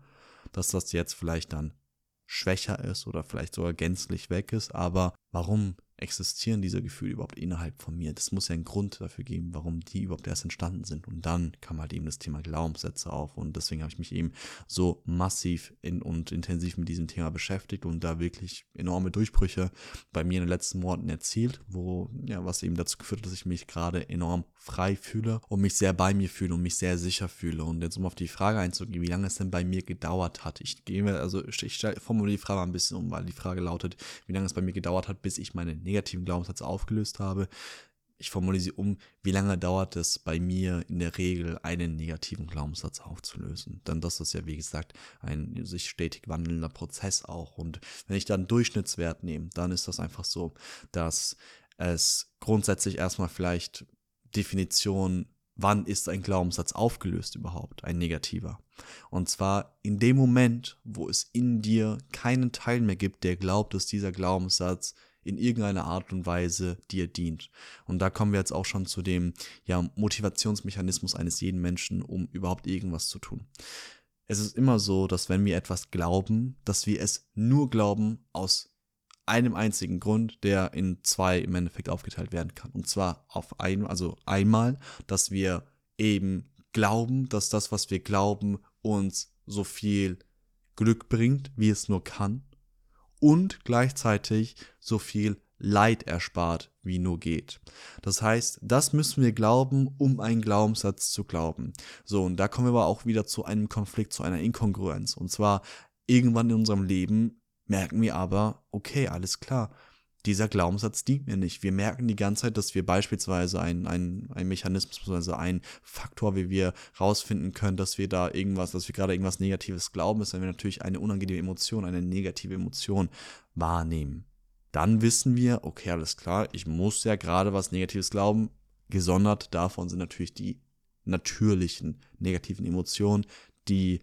dass das jetzt vielleicht dann schwächer ist oder vielleicht sogar gänzlich weg ist, aber warum existieren diese Gefühle überhaupt innerhalb von mir? Das muss ja einen Grund dafür geben, warum die überhaupt erst entstanden sind. Und dann kam halt eben das Thema Glaubenssätze auf. Und deswegen habe ich mich eben so massiv in, und intensiv mit diesem Thema beschäftigt und da wirklich enorme Durchbrüche bei mir in den letzten Monaten erzielt, wo, ja, was eben dazu geführt hat, dass ich mich gerade enorm frei fühle und mich sehr bei mir fühle und mich sehr sicher fühle. Und jetzt um auf die Frage einzugehen, wie lange es denn bei mir gedauert hat. Ich gehe mir, also ich formuliere die Frage mal ein bisschen um, weil die Frage lautet, wie lange es bei mir gedauert hat, bis ich meine negativen Glaubenssätze aufgelöst habe. Ich formuliere sie um, wie lange dauert es bei mir in der Regel, einen negativen Glaubenssatz aufzulösen? Denn das ist ja, wie gesagt, ein sich stetig wandelnder Prozess auch. Und wenn ich dann Durchschnittswert nehme, dann ist das einfach so, dass es grundsätzlich erstmal vielleicht Definition, wann ist ein Glaubenssatz aufgelöst überhaupt, ein negativer. Und zwar in dem Moment, wo es in dir keinen Teil mehr gibt, der glaubt, dass dieser Glaubenssatz in irgendeiner Art und Weise dir dient. Und da kommen wir jetzt auch schon zu dem ja, Motivationsmechanismus eines jeden Menschen, um überhaupt irgendwas zu tun. Es ist immer so, dass wenn wir etwas glauben, dass wir es nur glauben aus einem einzigen Grund, der in zwei im Endeffekt aufgeteilt werden kann. Und zwar auf ein, also einmal, dass wir eben glauben, dass das, was wir glauben, uns so viel Glück bringt, wie es nur kann und gleichzeitig so viel Leid erspart, wie nur geht. Das heißt, das müssen wir glauben, um einen Glaubenssatz zu glauben. So, und da kommen wir aber auch wieder zu einem Konflikt, zu einer Inkongruenz. Und zwar, irgendwann in unserem Leben merken wir aber, okay, alles klar, dieser Glaubenssatz dient mir nicht. Wir merken die ganze Zeit, dass wir beispielsweise ein, ein, ein Mechanismus, also ein Faktor, wie wir rausfinden können, dass wir da irgendwas, dass wir gerade irgendwas Negatives glauben, ist, wenn wir natürlich eine unangenehme Emotion, eine negative Emotion wahrnehmen. Dann wissen wir, okay, alles klar, ich muss ja gerade was Negatives glauben. Gesondert davon sind natürlich die natürlichen negativen Emotionen, die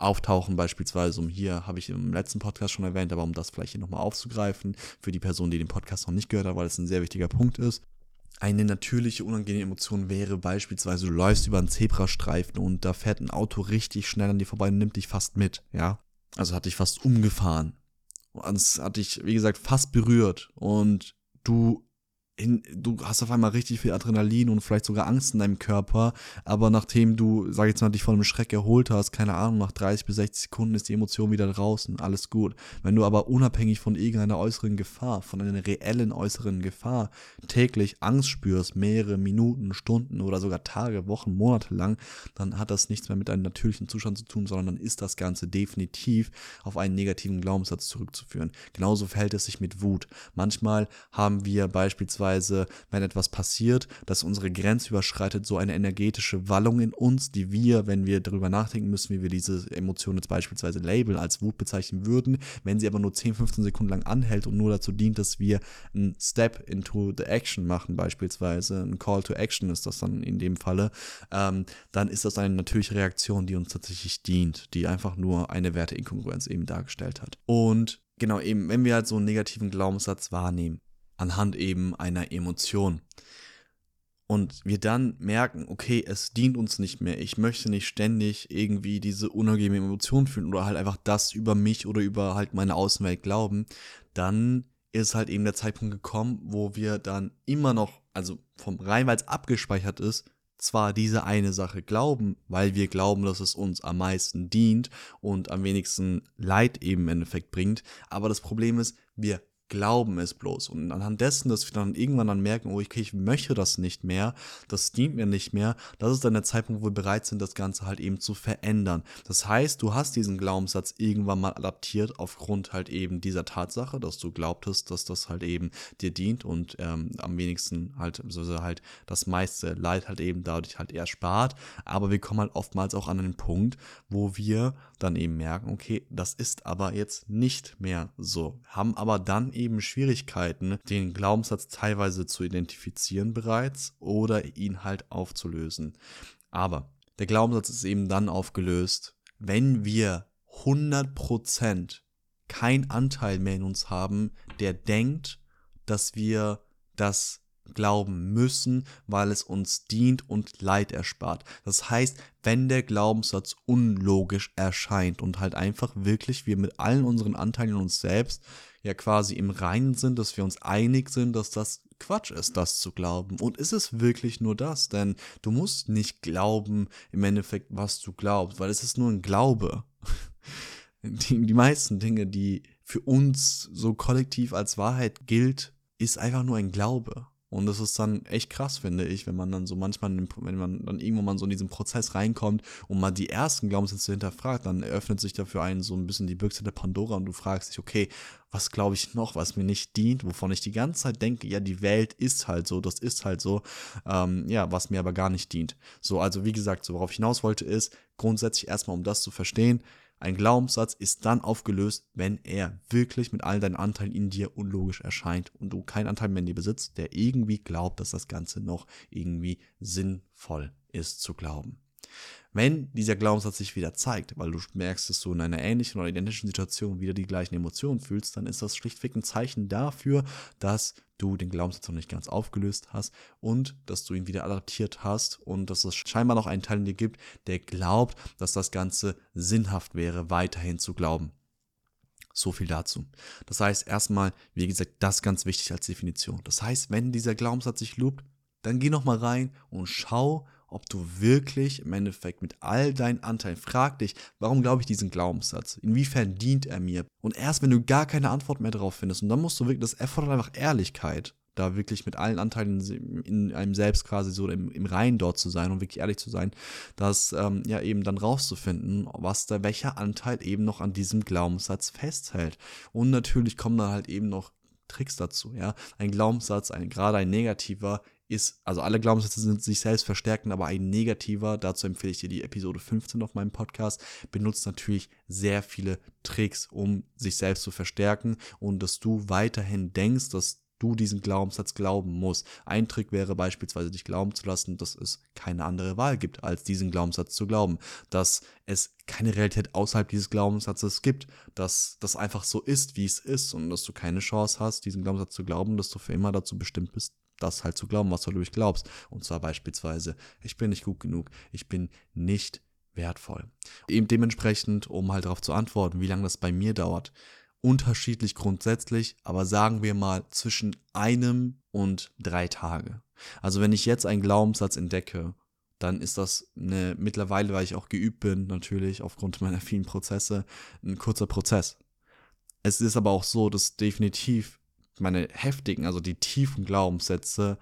auftauchen, beispielsweise um hier, habe ich im letzten Podcast schon erwähnt, aber um das vielleicht hier nochmal aufzugreifen, für die Person, die den Podcast noch nicht gehört hat, weil es ein sehr wichtiger Punkt ist. Eine natürliche, unangenehme Emotion wäre beispielsweise, du läufst über einen Zebrastreifen und da fährt ein Auto richtig schnell an dir vorbei und nimmt dich fast mit, ja. Also hat dich fast umgefahren. Und es hat dich, wie gesagt, fast berührt und du in, du hast auf einmal richtig viel Adrenalin und vielleicht sogar Angst in deinem Körper, aber nachdem du, sag ich jetzt mal, dich von einem Schreck erholt hast, keine Ahnung, nach 30 bis 60 Sekunden ist die Emotion wieder draußen, alles gut. Wenn du aber unabhängig von irgendeiner äußeren Gefahr, von einer reellen äußeren Gefahr täglich Angst spürst, mehrere Minuten, Stunden oder sogar Tage, Wochen, Monate lang, dann hat das nichts mehr mit deinem natürlichen Zustand zu tun, sondern dann ist das Ganze definitiv auf einen negativen Glaubenssatz zurückzuführen. Genauso verhält es sich mit Wut. Manchmal haben wir beispielsweise beziehungsweise wenn etwas passiert, das unsere Grenze überschreitet, so eine energetische Wallung in uns, die wir, wenn wir darüber nachdenken müssen, wie wir diese Emotion jetzt beispielsweise labeln, als Wut bezeichnen würden, wenn sie aber nur 10, 15 Sekunden lang anhält und nur dazu dient, dass wir einen Step into the Action machen, beispielsweise, ein Call to Action ist das dann in dem Falle, ähm, dann ist das eine natürliche Reaktion, die uns tatsächlich dient, die einfach nur eine Werteinkongruenz eben dargestellt hat. Und genau eben, wenn wir halt so einen negativen Glaubenssatz wahrnehmen, anhand eben einer Emotion. Und wir dann merken, okay, es dient uns nicht mehr. Ich möchte nicht ständig irgendwie diese unangenehme Emotion fühlen oder halt einfach das über mich oder über halt meine Außenwelt glauben. Dann ist halt eben der Zeitpunkt gekommen, wo wir dann immer noch, also vom rein, weil es abgespeichert ist, zwar diese eine Sache glauben, weil wir glauben, dass es uns am meisten dient und am wenigsten Leid eben im Endeffekt bringt, aber das Problem ist, wir glauben es bloß. Und anhand dessen, dass wir dann irgendwann dann merken, oh, okay, ich möchte das nicht mehr, das dient mir nicht mehr, das ist dann der Zeitpunkt, wo wir bereit sind, das Ganze halt eben zu verändern. Das heißt, du hast diesen Glaubenssatz irgendwann mal adaptiert aufgrund halt eben dieser Tatsache, dass du glaubtest, dass das halt eben dir dient und ähm, am wenigsten halt, also halt das meiste Leid halt eben dadurch halt eher spart. Aber wir kommen halt oftmals auch an den Punkt, wo wir dann eben merken, okay, das ist aber jetzt nicht mehr so. Haben aber dann eben Schwierigkeiten, den Glaubenssatz teilweise zu identifizieren bereits oder ihn halt aufzulösen. Aber der Glaubenssatz ist eben dann aufgelöst, wenn wir 100% kein Anteil mehr in uns haben, der denkt, dass wir das glauben müssen, weil es uns dient und Leid erspart. Das heißt, wenn der Glaubenssatz unlogisch erscheint und halt einfach wirklich wir mit allen unseren Anteilen in uns selbst ja quasi im Reinen sind, dass wir uns einig sind, dass das Quatsch ist, das zu glauben. Und ist es wirklich nur das? Denn du musst nicht glauben im Endeffekt, was du glaubst, weil es ist nur ein Glaube. Die, die meisten Dinge, die für uns so kollektiv als Wahrheit gilt, ist einfach nur ein Glaube. Und das ist dann echt krass, finde ich, wenn man dann so manchmal, wenn man dann irgendwo mal so in diesen Prozess reinkommt und mal die ersten Glaubenssätze hinterfragt, dann eröffnet sich dafür einen so ein bisschen die Büchse der Pandora und du fragst dich, okay, was glaube ich noch, was mir nicht dient, wovon ich die ganze Zeit denke, ja, die Welt ist halt so, das ist halt so, ähm, ja, was mir aber gar nicht dient. So, also wie gesagt, so worauf ich hinaus wollte, ist grundsätzlich erstmal, um das zu verstehen, ein Glaubenssatz ist dann aufgelöst, wenn er wirklich mit all deinen Anteilen in dir unlogisch erscheint und du keinen Anteil mehr in dir besitzt, der irgendwie glaubt, dass das Ganze noch irgendwie sinnvoll ist zu glauben. Wenn dieser Glaubenssatz sich wieder zeigt, weil du merkst, dass du in einer ähnlichen oder identischen Situation wieder die gleichen Emotionen fühlst, dann ist das schlichtweg ein Zeichen dafür, dass du den Glaubenssatz noch nicht ganz aufgelöst hast und dass du ihn wieder adaptiert hast und dass es scheinbar noch einen Teil in dir gibt, der glaubt, dass das Ganze sinnhaft wäre, weiterhin zu glauben. So viel dazu. Das heißt, erstmal, wie gesagt, das ganz wichtig als Definition. Das heißt, wenn dieser Glaubenssatz sich lobt, dann geh nochmal rein und schau, ob du wirklich im Endeffekt mit all deinen Anteilen, frag dich, warum glaube ich diesen Glaubenssatz? Inwiefern dient er mir? Und erst wenn du gar keine Antwort mehr darauf findest, und dann musst du wirklich, das erfordert einfach Ehrlichkeit, da wirklich mit allen Anteilen in einem selbst quasi so im, im Rein dort zu sein und wirklich ehrlich zu sein, das ähm, ja eben dann rauszufinden, was da, welcher Anteil eben noch an diesem Glaubenssatz festhält. Und natürlich kommen dann halt eben noch Tricks dazu, ja. Ein Glaubenssatz, ein, gerade ein negativer, ist, also alle Glaubenssätze sind sich selbst verstärken, aber ein negativer, dazu empfehle ich dir die Episode 15 auf meinem Podcast, benutzt natürlich sehr viele Tricks, um sich selbst zu verstärken und dass du weiterhin denkst, dass du diesen Glaubenssatz glauben musst. Ein Trick wäre beispielsweise, dich glauben zu lassen, dass es keine andere Wahl gibt, als diesen Glaubenssatz zu glauben. Dass es keine Realität außerhalb dieses Glaubenssatzes gibt. Dass das einfach so ist, wie es ist und dass du keine Chance hast, diesen Glaubenssatz zu glauben, dass du für immer dazu bestimmt bist, das halt zu glauben, was du durch glaubst. Und zwar beispielsweise, ich bin nicht gut genug, ich bin nicht wertvoll. Eben dementsprechend, um halt darauf zu antworten, wie lange das bei mir dauert, unterschiedlich grundsätzlich, aber sagen wir mal zwischen einem und drei Tage. Also wenn ich jetzt einen Glaubenssatz entdecke, dann ist das eine, mittlerweile, weil ich auch geübt bin, natürlich aufgrund meiner vielen Prozesse, ein kurzer Prozess. Es ist aber auch so, dass definitiv meine heftigen, also die tiefen Glaubenssätze,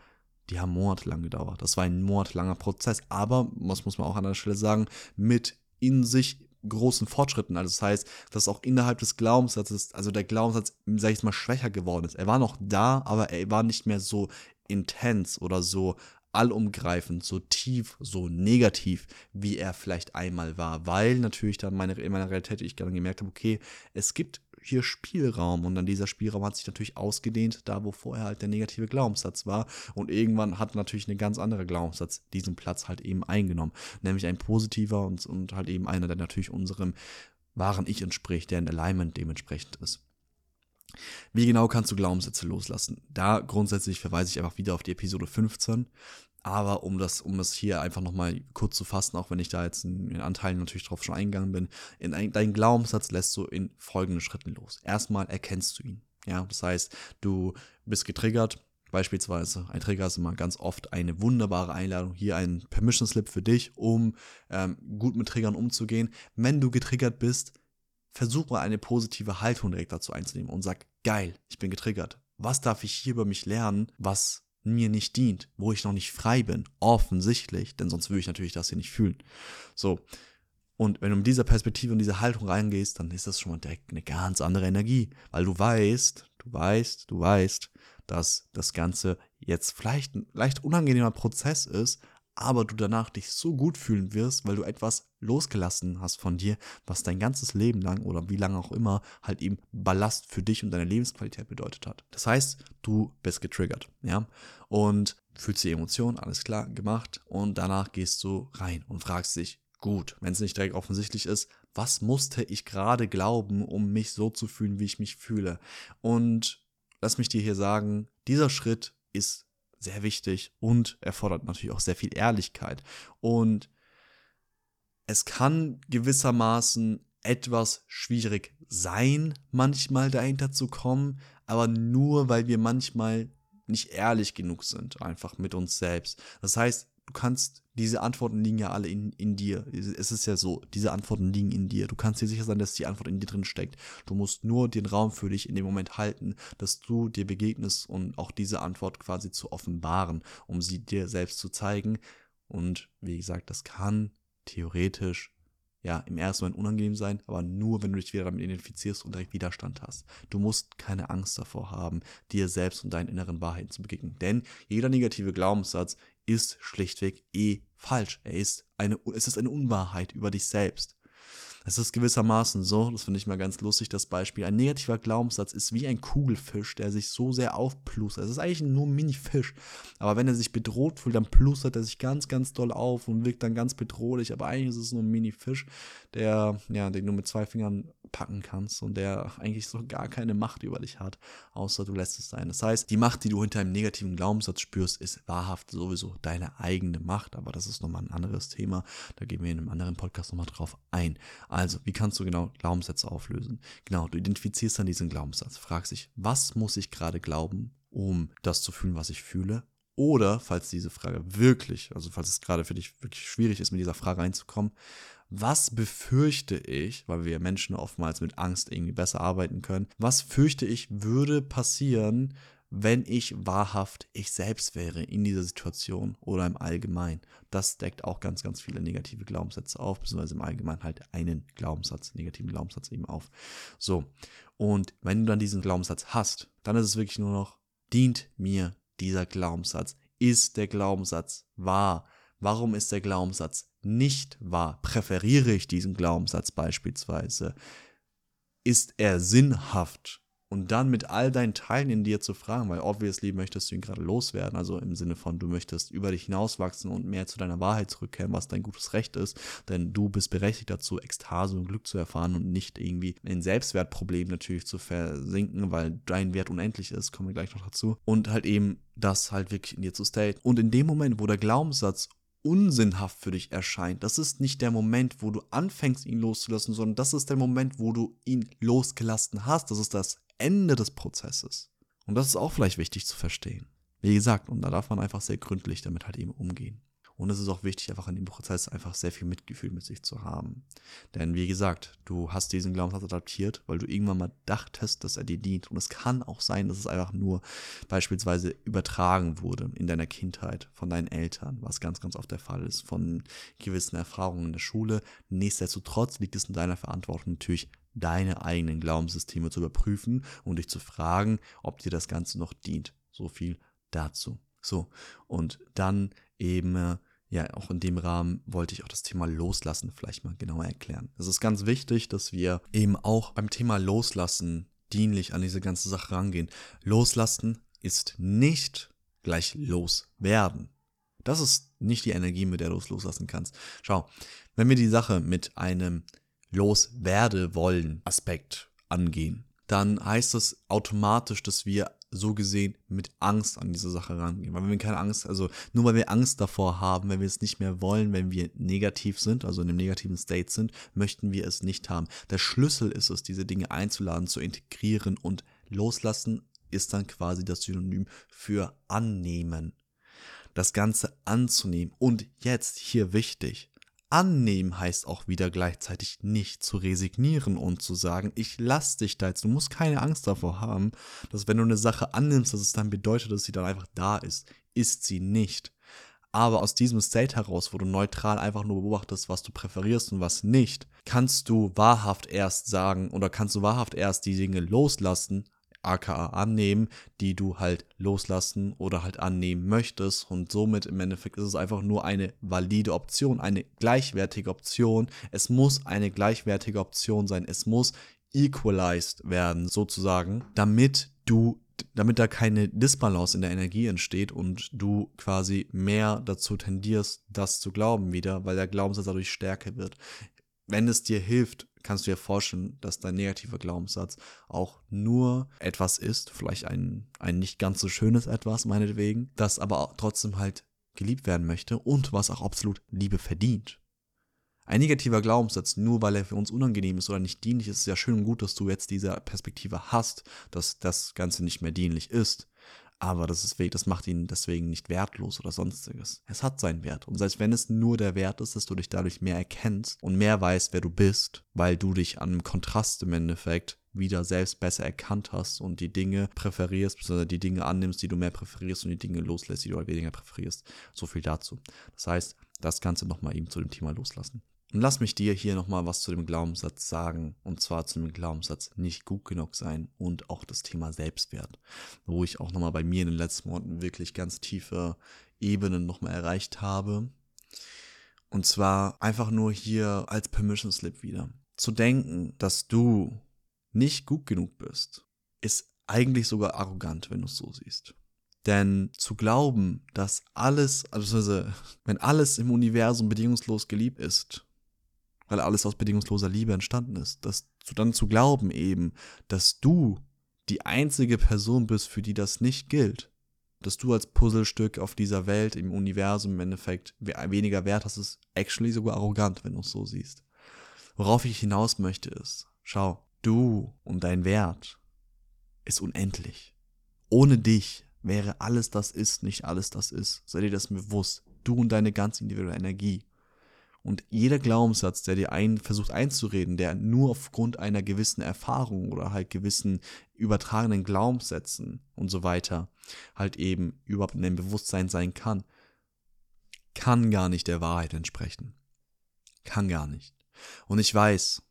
die haben monatelang gedauert. Das war ein monatelanger Prozess. Aber, was muss man auch an der Stelle sagen, mit in sich großen Fortschritten. Also das heißt, dass auch innerhalb des Glaubenssatzes, also der Glaubenssatz, sag ich mal, schwächer geworden ist. Er war noch da, aber er war nicht mehr so intens oder so allumgreifend, so tief, so negativ, wie er vielleicht einmal war, weil natürlich dann meine, in meiner Realität ich dann gemerkt habe, okay, es gibt hier Spielraum und dann dieser Spielraum hat sich natürlich ausgedehnt, da wo vorher halt der negative Glaubenssatz war und irgendwann hat natürlich ein ganz anderer Glaubenssatz diesen Platz halt eben eingenommen, nämlich ein positiver und, und halt eben einer, der natürlich unserem wahren Ich entspricht, der in Alignment dementsprechend ist. Wie genau kannst du Glaubenssätze loslassen? Da grundsätzlich verweise ich einfach wieder auf die Episode 15. Aber um das, um das hier einfach nochmal kurz zu fassen, auch wenn ich da jetzt in, in Anteilen natürlich drauf schon eingegangen bin, in ein, deinen Glaubenssatz lässt du in folgenden Schritten los. Erstmal erkennst du ihn. Ja, das heißt, du bist getriggert, Beispielsweise, ein Trigger ist immer ganz oft eine wunderbare Einladung, hier ein Permission Slip für dich, um ähm, gut mit Triggern umzugehen. Wenn du getriggert bist, versuch mal eine positive Haltung direkt dazu einzunehmen und sag, geil, ich bin getriggert. Was darf ich hier über mich lernen, was mir nicht dient, wo ich noch nicht frei bin, offensichtlich, denn sonst würde ich natürlich das hier nicht fühlen. So. Und wenn du mit dieser Perspektive und dieser Haltung reingehst, dann ist das schon mal direkt eine ganz andere Energie, weil du weißt, du weißt, du weißt, dass das Ganze jetzt vielleicht ein leicht unangenehmer Prozess ist, aber du danach dich so gut fühlen wirst, weil du etwas losgelassen hast von dir, was dein ganzes Leben lang oder wie lange auch immer halt eben Ballast für dich und deine Lebensqualität bedeutet hat. Das heißt, du bist getriggert, ja, und fühlst die Emotionen, alles klar, gemacht und danach gehst du rein und fragst dich, gut, wenn es nicht direkt offensichtlich ist, was musste ich gerade glauben, um mich so zu fühlen, wie ich mich fühle? Und lass mich dir hier sagen, dieser Schritt ist sehr wichtig und erfordert natürlich auch sehr viel Ehrlichkeit. Und es kann gewissermaßen etwas schwierig sein, manchmal dahinter zu kommen, aber nur weil wir manchmal nicht ehrlich genug sind, einfach mit uns selbst. Das heißt, du kannst, diese Antworten liegen ja alle in, in dir. Es ist ja so, diese Antworten liegen in dir. Du kannst dir sicher sein, dass die Antwort in dir drin steckt. Du musst nur den Raum für dich in dem Moment halten, dass du dir begegnest und auch diese Antwort quasi zu offenbaren, um sie dir selbst zu zeigen. Und wie gesagt, das kann theoretisch ja, im ersten Moment unangenehm sein, aber nur, wenn du dich wieder damit identifizierst und direkt Widerstand hast. Du musst keine Angst davor haben, dir selbst und deinen inneren Wahrheiten zu begegnen. Denn jeder negative Glaubenssatz ist schlichtweg eh falsch. Er ist eine, es ist eine Unwahrheit über dich selbst. Es ist gewissermaßen so, das finde ich mal ganz lustig, das Beispiel. Ein negativer Glaubenssatz ist wie ein Kugelfisch, der sich so sehr aufplustert. Es ist eigentlich nur ein Mini-Fisch. Aber wenn er sich bedroht fühlt, dann plustert er sich ganz, ganz doll auf und wirkt dann ganz bedrohlich. Aber eigentlich ist es nur ein Mini-Fisch, der, ja, den du mit zwei Fingern packen kannst und der eigentlich so gar keine Macht über dich hat, außer du lässt es sein. Das heißt, die Macht, die du hinter einem negativen Glaubenssatz spürst, ist wahrhaft sowieso deine eigene Macht, aber das ist nochmal ein anderes Thema. Da gehen wir in einem anderen Podcast nochmal drauf ein. Also, wie kannst du genau Glaubenssätze auflösen? Genau, du identifizierst dann diesen Glaubenssatz, fragst dich, was muss ich gerade glauben, um das zu fühlen, was ich fühle? Oder, falls diese Frage wirklich, also falls es gerade für dich wirklich schwierig ist, mit dieser Frage reinzukommen, was befürchte ich, weil wir Menschen oftmals mit Angst irgendwie besser arbeiten können, was fürchte ich würde passieren, wenn ich wahrhaft ich selbst wäre in dieser Situation oder im Allgemeinen. Das deckt auch ganz, ganz viele negative Glaubenssätze auf, beziehungsweise im Allgemeinen halt einen Glaubenssatz, negativen Glaubenssatz eben auf. So, und wenn du dann diesen Glaubenssatz hast, dann ist es wirklich nur noch, dient mir dieser Glaubenssatz? Ist der Glaubenssatz wahr? Warum ist der Glaubenssatz nicht wahr? Präferiere ich diesen Glaubenssatz beispielsweise? Ist er sinnhaft? Und dann mit all deinen Teilen in dir zu fragen, weil obviously möchtest du ihn gerade loswerden, also im Sinne von, du möchtest über dich hinauswachsen und mehr zu deiner Wahrheit zurückkehren, was dein gutes Recht ist, denn du bist berechtigt dazu, Ekstase und Glück zu erfahren und nicht irgendwie in Selbstwertproblemen natürlich zu versinken, weil dein Wert unendlich ist, kommen wir gleich noch dazu, und halt eben das halt wirklich in dir zu state. Und in dem Moment, wo der Glaubenssatz unsinnhaft für dich erscheint. Das ist nicht der Moment, wo du anfängst, ihn loszulassen, sondern das ist der Moment, wo du ihn losgelassen hast. Das ist das Ende des Prozesses. Und das ist auch vielleicht wichtig zu verstehen. Wie gesagt, und da darf man einfach sehr gründlich damit halt eben umgehen. Und es ist auch wichtig, einfach in dem Prozess einfach sehr viel Mitgefühl mit sich zu haben. Denn wie gesagt, du hast diesen Glaubenssatz adaptiert, weil du irgendwann mal dachtest, dass er dir dient. Und es kann auch sein, dass es einfach nur beispielsweise übertragen wurde in deiner Kindheit von deinen Eltern, was ganz, ganz oft der Fall ist, von gewissen Erfahrungen in der Schule. Nichtsdestotrotz liegt es in deiner Verantwortung natürlich, deine eigenen Glaubenssysteme zu überprüfen und dich zu fragen, ob dir das Ganze noch dient. So viel dazu. So, und dann eben äh, ja, auch in dem Rahmen wollte ich auch das Thema Loslassen vielleicht mal genauer erklären. Es ist ganz wichtig, dass wir eben auch beim Thema Loslassen dienlich an diese ganze Sache rangehen. Loslassen ist nicht gleich loswerden. Das ist nicht die Energie, mit der du es loslassen kannst. Schau, wenn wir die Sache mit einem Loswerde wollen Aspekt angehen, dann heißt das automatisch, dass wir so gesehen mit Angst an diese Sache rangehen. Weil wenn wir keine Angst, also nur weil wir Angst davor haben, wenn wir es nicht mehr wollen, wenn wir negativ sind, also in einem negativen State sind, möchten wir es nicht haben. Der Schlüssel ist es, diese Dinge einzuladen, zu integrieren und loslassen ist dann quasi das Synonym für annehmen. Das Ganze anzunehmen. Und jetzt hier wichtig. Annehmen heißt auch wieder gleichzeitig nicht zu resignieren und zu sagen, ich lass dich da jetzt. Du musst keine Angst davor haben, dass wenn du eine Sache annimmst, dass es dann bedeutet, dass sie dann einfach da ist. Ist sie nicht. Aber aus diesem State heraus, wo du neutral einfach nur beobachtest, was du präferierst und was nicht, kannst du wahrhaft erst sagen oder kannst du wahrhaft erst die Dinge loslassen, aka annehmen, die du halt loslassen oder halt annehmen möchtest. Und somit im Endeffekt ist es einfach nur eine valide Option, eine gleichwertige Option. Es muss eine gleichwertige Option sein. Es muss equalized werden, sozusagen, damit du damit da keine Disbalance in der Energie entsteht und du quasi mehr dazu tendierst, das zu glauben wieder, weil der Glaubenssatz dadurch stärker wird. Wenn es dir hilft, kannst du dir vorstellen, dass dein negativer Glaubenssatz auch nur etwas ist, vielleicht ein, ein nicht ganz so schönes etwas, meinetwegen, das aber trotzdem halt geliebt werden möchte und was auch absolut Liebe verdient. Ein negativer Glaubenssatz, nur weil er für uns unangenehm ist oder nicht dienlich ist, ist ja schön und gut, dass du jetzt diese Perspektive hast, dass das Ganze nicht mehr dienlich ist. Aber das, ist, das macht ihn deswegen nicht wertlos oder sonstiges. Es hat seinen Wert. Und selbst wenn es nur der Wert ist, dass du dich dadurch mehr erkennst und mehr weißt, wer du bist, weil du dich an einem Kontrast im Endeffekt wieder selbst besser erkannt hast und die Dinge präferierst, beziehungsweise die Dinge annimmst, die du mehr präferierst und die Dinge loslässt, die du halt weniger präferierst. So viel dazu. Das heißt, das Ganze nochmal eben zu dem Thema loslassen. Und lass mich dir hier nochmal was zu dem Glaubenssatz sagen, und zwar zu dem Glaubenssatz nicht gut genug sein und auch das Thema Selbstwert, wo ich auch nochmal bei mir in den letzten Monaten wirklich ganz tiefe Ebenen nochmal erreicht habe. Und zwar einfach nur hier als Permission Slip wieder. Zu denken, dass du nicht gut genug bist, ist eigentlich sogar arrogant, wenn du es so siehst. Denn zu glauben, dass alles, also wenn alles im Universum bedingungslos geliebt ist, weil alles aus bedingungsloser Liebe entstanden ist. Das zu, dann zu glauben eben, dass du die einzige Person bist, für die das nicht gilt. Dass du als Puzzlestück auf dieser Welt, im Universum im Endeffekt weniger wert hast, ist actually sogar arrogant, wenn du es so siehst. Worauf ich hinaus möchte ist, schau, du und dein Wert ist unendlich. Ohne dich wäre alles das ist, nicht alles das ist. Sei dir das bewusst. Du und deine ganz individuelle Energie. Und jeder Glaubenssatz, der dir ein, versucht einzureden, der nur aufgrund einer gewissen Erfahrung oder halt gewissen übertragenen Glaubenssätzen und so weiter halt eben überhaupt in dem Bewusstsein sein kann, kann gar nicht der Wahrheit entsprechen. Kann gar nicht. Und ich weiß,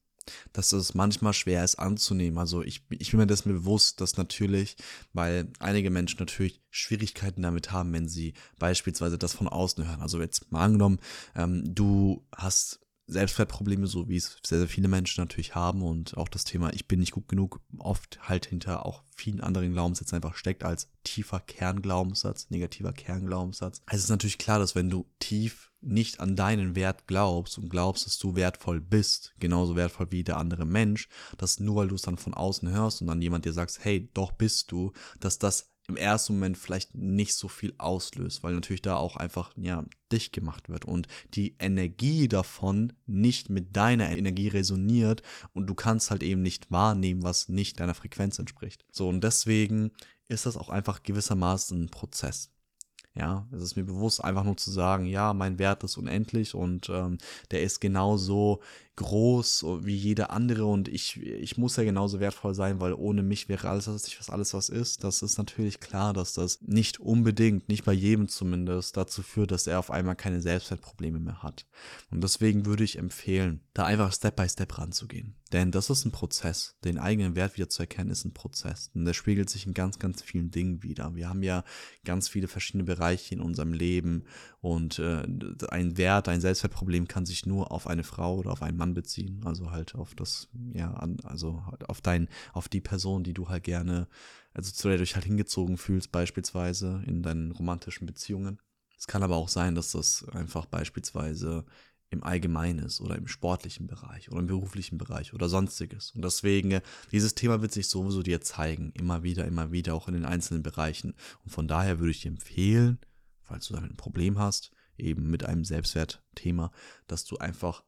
dass es manchmal schwer ist anzunehmen. Also ich, ich bin mir dessen bewusst, dass natürlich, weil einige Menschen natürlich Schwierigkeiten damit haben, wenn sie beispielsweise das von außen hören. Also jetzt mal angenommen, ähm, du hast Selbstwertprobleme, so wie es sehr, sehr viele Menschen natürlich haben und auch das Thema Ich bin nicht gut genug oft halt hinter auch vielen anderen Glaubenssätzen einfach steckt als tiefer Kernglaubenssatz, negativer Kernglaubenssatz. Also es ist natürlich klar, dass wenn du tief nicht an deinen Wert glaubst und glaubst, dass du wertvoll bist, genauso wertvoll wie der andere Mensch, dass nur weil du es dann von außen hörst und dann jemand dir sagt, hey, doch bist du, dass das im ersten Moment vielleicht nicht so viel auslöst, weil natürlich da auch einfach ja dicht gemacht wird und die Energie davon nicht mit deiner Energie resoniert und du kannst halt eben nicht wahrnehmen, was nicht deiner Frequenz entspricht. So und deswegen ist das auch einfach gewissermaßen ein Prozess. Ja, es ist mir bewusst, einfach nur zu sagen, ja, mein Wert ist unendlich und ähm, der ist genauso groß wie jeder andere und ich, ich muss ja genauso wertvoll sein, weil ohne mich wäre alles, was ich, was alles was ist. Das ist natürlich klar, dass das nicht unbedingt, nicht bei jedem zumindest, dazu führt, dass er auf einmal keine Selbstwertprobleme mehr hat. Und deswegen würde ich empfehlen, da einfach Step by Step ranzugehen. Denn das ist ein Prozess. Den eigenen Wert wieder zu erkennen, ist ein Prozess. Und der spiegelt sich in ganz, ganz vielen Dingen wieder. Wir haben ja ganz viele verschiedene Bereiche in unserem Leben und äh, ein Wert, ein Selbstwertproblem kann sich nur auf eine Frau oder auf einen Mann beziehen. Also halt auf das, ja, also halt auf dein, auf die Person, die du halt gerne, also zu der du dich halt hingezogen fühlst, beispielsweise in deinen romantischen Beziehungen. Es kann aber auch sein, dass das einfach beispielsweise im Allgemeinen ist oder im sportlichen Bereich oder im beruflichen Bereich oder sonstiges. Und deswegen, äh, dieses Thema wird sich sowieso dir zeigen, immer wieder, immer wieder, auch in den einzelnen Bereichen. Und von daher würde ich dir empfehlen, falls du damit ein Problem hast, eben mit einem Selbstwertthema, dass du einfach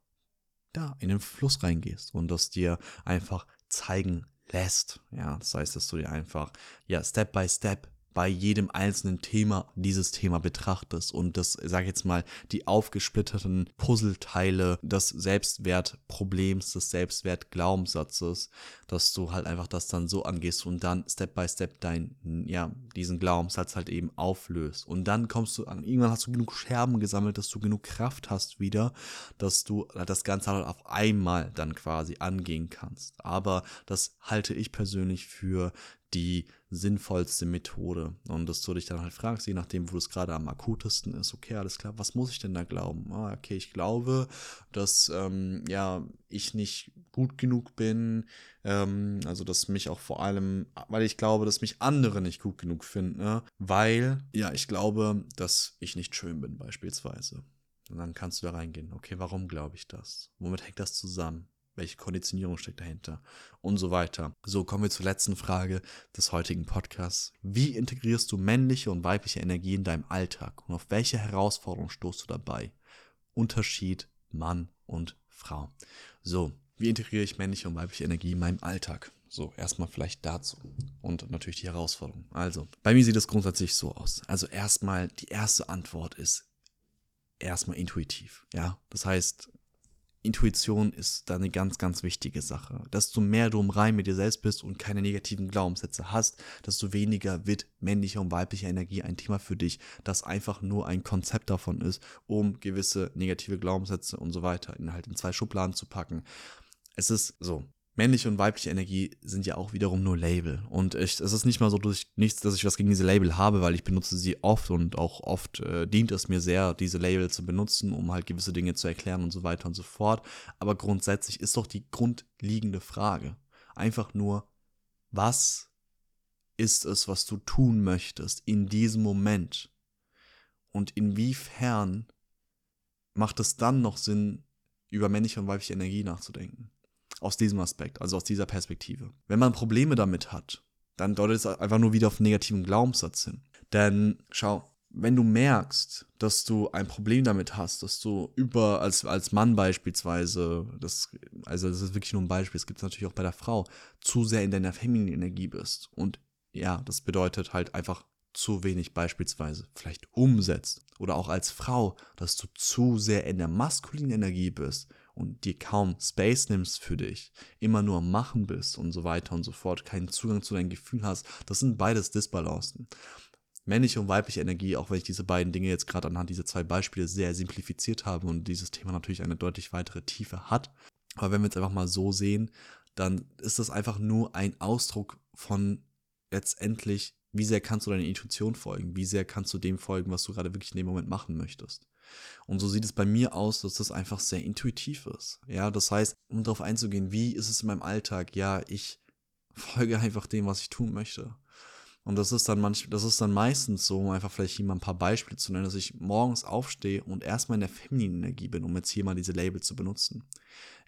da in den Fluss reingehst und das dir einfach zeigen lässt. Ja, das heißt, dass du dir einfach, ja, Step by Step bei jedem einzelnen Thema dieses Thema betrachtest und das, sag ich jetzt mal, die aufgesplitterten Puzzleteile des Selbstwertproblems, des Selbstwertglaubenssatzes, dass du halt einfach das dann so angehst und dann Step by Step dein, ja, diesen Glaubenssatz halt eben auflöst. Und dann kommst du an, irgendwann hast du genug Scherben gesammelt, dass du genug Kraft hast wieder, dass du das Ganze halt auf einmal dann quasi angehen kannst. Aber das halte ich persönlich für die sinnvollste Methode. Und dass du dich dann halt fragst, je nachdem, wo es gerade am akutesten ist, okay, alles klar, was muss ich denn da glauben? Ah, okay, ich glaube, dass ähm, ja ich nicht gut genug bin, ähm, also dass mich auch vor allem, weil ich glaube, dass mich andere nicht gut genug finden, ne? weil ja, ich glaube, dass ich nicht schön bin, beispielsweise. Und dann kannst du da reingehen, okay, warum glaube ich das? Womit hängt das zusammen? Welche Konditionierung steckt dahinter und so weiter. So kommen wir zur letzten Frage des heutigen Podcasts. Wie integrierst du männliche und weibliche Energie in deinem Alltag und auf welche Herausforderungen stoßt du dabei? Unterschied Mann und Frau. So, wie integriere ich männliche und weibliche Energie in meinem Alltag? So, erstmal vielleicht dazu. Und natürlich die Herausforderung. Also, bei mir sieht es grundsätzlich so aus. Also erstmal, die erste Antwort ist erstmal intuitiv. Ja, das heißt, Intuition ist da eine ganz, ganz wichtige Sache. Desto mehr du im Reim mit dir selbst bist und keine negativen Glaubenssätze hast, desto weniger wird männliche und weibliche Energie ein Thema für dich, das einfach nur ein Konzept davon ist, um gewisse negative Glaubenssätze und so weiter in halt in zwei Schubladen zu packen. Es ist so, männliche und weibliche Energie sind ja auch wiederum nur Label. Und ich, es ist nicht mal so, ich nichts, dass ich was gegen diese Label habe, weil ich benutze sie oft und auch oft äh, dient es mir sehr, diese Label zu benutzen, um halt gewisse Dinge zu erklären und so weiter und so fort. Aber grundsätzlich ist doch die grundlegende Frage einfach nur, was ist es, was du tun möchtest in diesem Moment? Und inwiefern macht es dann noch Sinn, über männliche und weibliche Energie nachzudenken? Aus diesem Aspekt, also aus dieser Perspektive. Wenn man Probleme damit hat, dann deutet es einfach nur wieder auf einen negativen Glaubenssatz hin. Denn schau, wenn du merkst, dass du ein Problem damit hast, dass du über, als, als Mann beispielsweise, das, also das ist wirklich nur ein Beispiel, es gibt es natürlich auch bei der Frau, zu sehr in deiner femininen Energie bist. Und ja, das bedeutet halt einfach zu wenig beispielsweise vielleicht umsetzt oder auch als Frau, dass du zu sehr in der maskulinen Energie bist und dir kaum Space nimmst für dich, immer nur Machen bist und so weiter und so fort, keinen Zugang zu deinem Gefühl hast, das sind beides Disbalancen. Männliche und weibliche Energie, auch wenn ich diese beiden Dinge jetzt gerade anhand dieser zwei Beispiele sehr simplifiziert habe und dieses Thema natürlich eine deutlich weitere Tiefe hat. Aber wenn wir jetzt einfach mal so sehen, dann ist das einfach nur ein Ausdruck von letztendlich, wie sehr kannst du deiner Intuition folgen, wie sehr kannst du dem folgen, was du gerade wirklich in dem Moment machen möchtest. Und so sieht es bei mir aus, dass das einfach sehr intuitiv ist. Ja, das heißt, um darauf einzugehen, wie ist es in meinem Alltag? Ja, ich folge einfach dem, was ich tun möchte. Und das ist dann manch, das ist dann meistens so, um einfach vielleicht hier mal ein paar Beispiele zu nennen, dass ich morgens aufstehe und erstmal in der femininen Energie bin, um jetzt hier mal diese Label zu benutzen.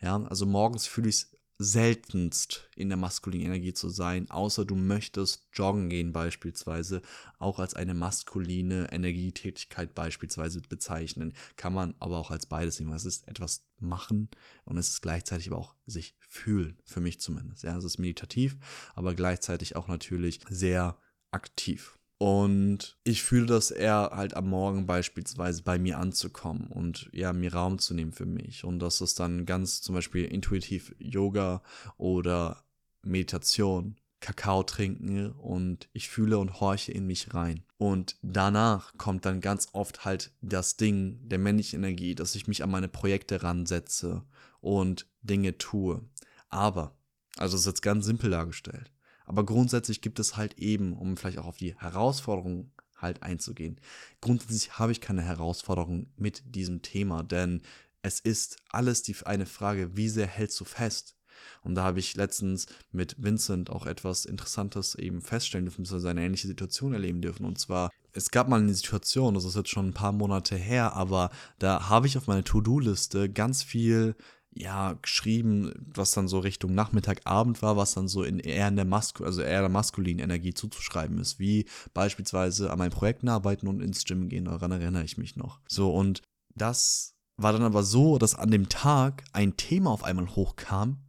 Ja, also morgens fühle ich es seltenst in der maskulinen Energie zu sein, außer du möchtest joggen gehen beispielsweise, auch als eine maskuline Energietätigkeit beispielsweise bezeichnen, kann man aber auch als beides sehen, es ist etwas machen und es ist gleichzeitig aber auch sich fühlen, für mich zumindest. Ja, es ist meditativ, aber gleichzeitig auch natürlich sehr aktiv. Und ich fühle das eher halt am Morgen beispielsweise bei mir anzukommen und ja, mir Raum zu nehmen für mich. Und das ist dann ganz zum Beispiel intuitiv Yoga oder Meditation, Kakao trinken und ich fühle und horche in mich rein. Und danach kommt dann ganz oft halt das Ding der männlichen Energie, dass ich mich an meine Projekte ransetze und Dinge tue. Aber, also das ist jetzt ganz simpel dargestellt. Aber grundsätzlich gibt es halt eben, um vielleicht auch auf die Herausforderungen halt einzugehen. Grundsätzlich habe ich keine Herausforderung mit diesem Thema, denn es ist alles die eine Frage, wie sehr hältst du fest? Und da habe ich letztens mit Vincent auch etwas Interessantes eben feststellen dürfen, beziehungsweise eine ähnliche Situation erleben dürfen. Und zwar, es gab mal eine Situation, das ist jetzt schon ein paar Monate her, aber da habe ich auf meine To-Do-Liste ganz viel ja, geschrieben, was dann so Richtung Nachmittag, Abend war, was dann so in eher in der Masku also eher der maskulinen Energie zuzuschreiben ist, wie beispielsweise an meinen Projekten arbeiten und ins Gym gehen, daran erinnere ich mich noch. So, und das war dann aber so, dass an dem Tag ein Thema auf einmal hochkam,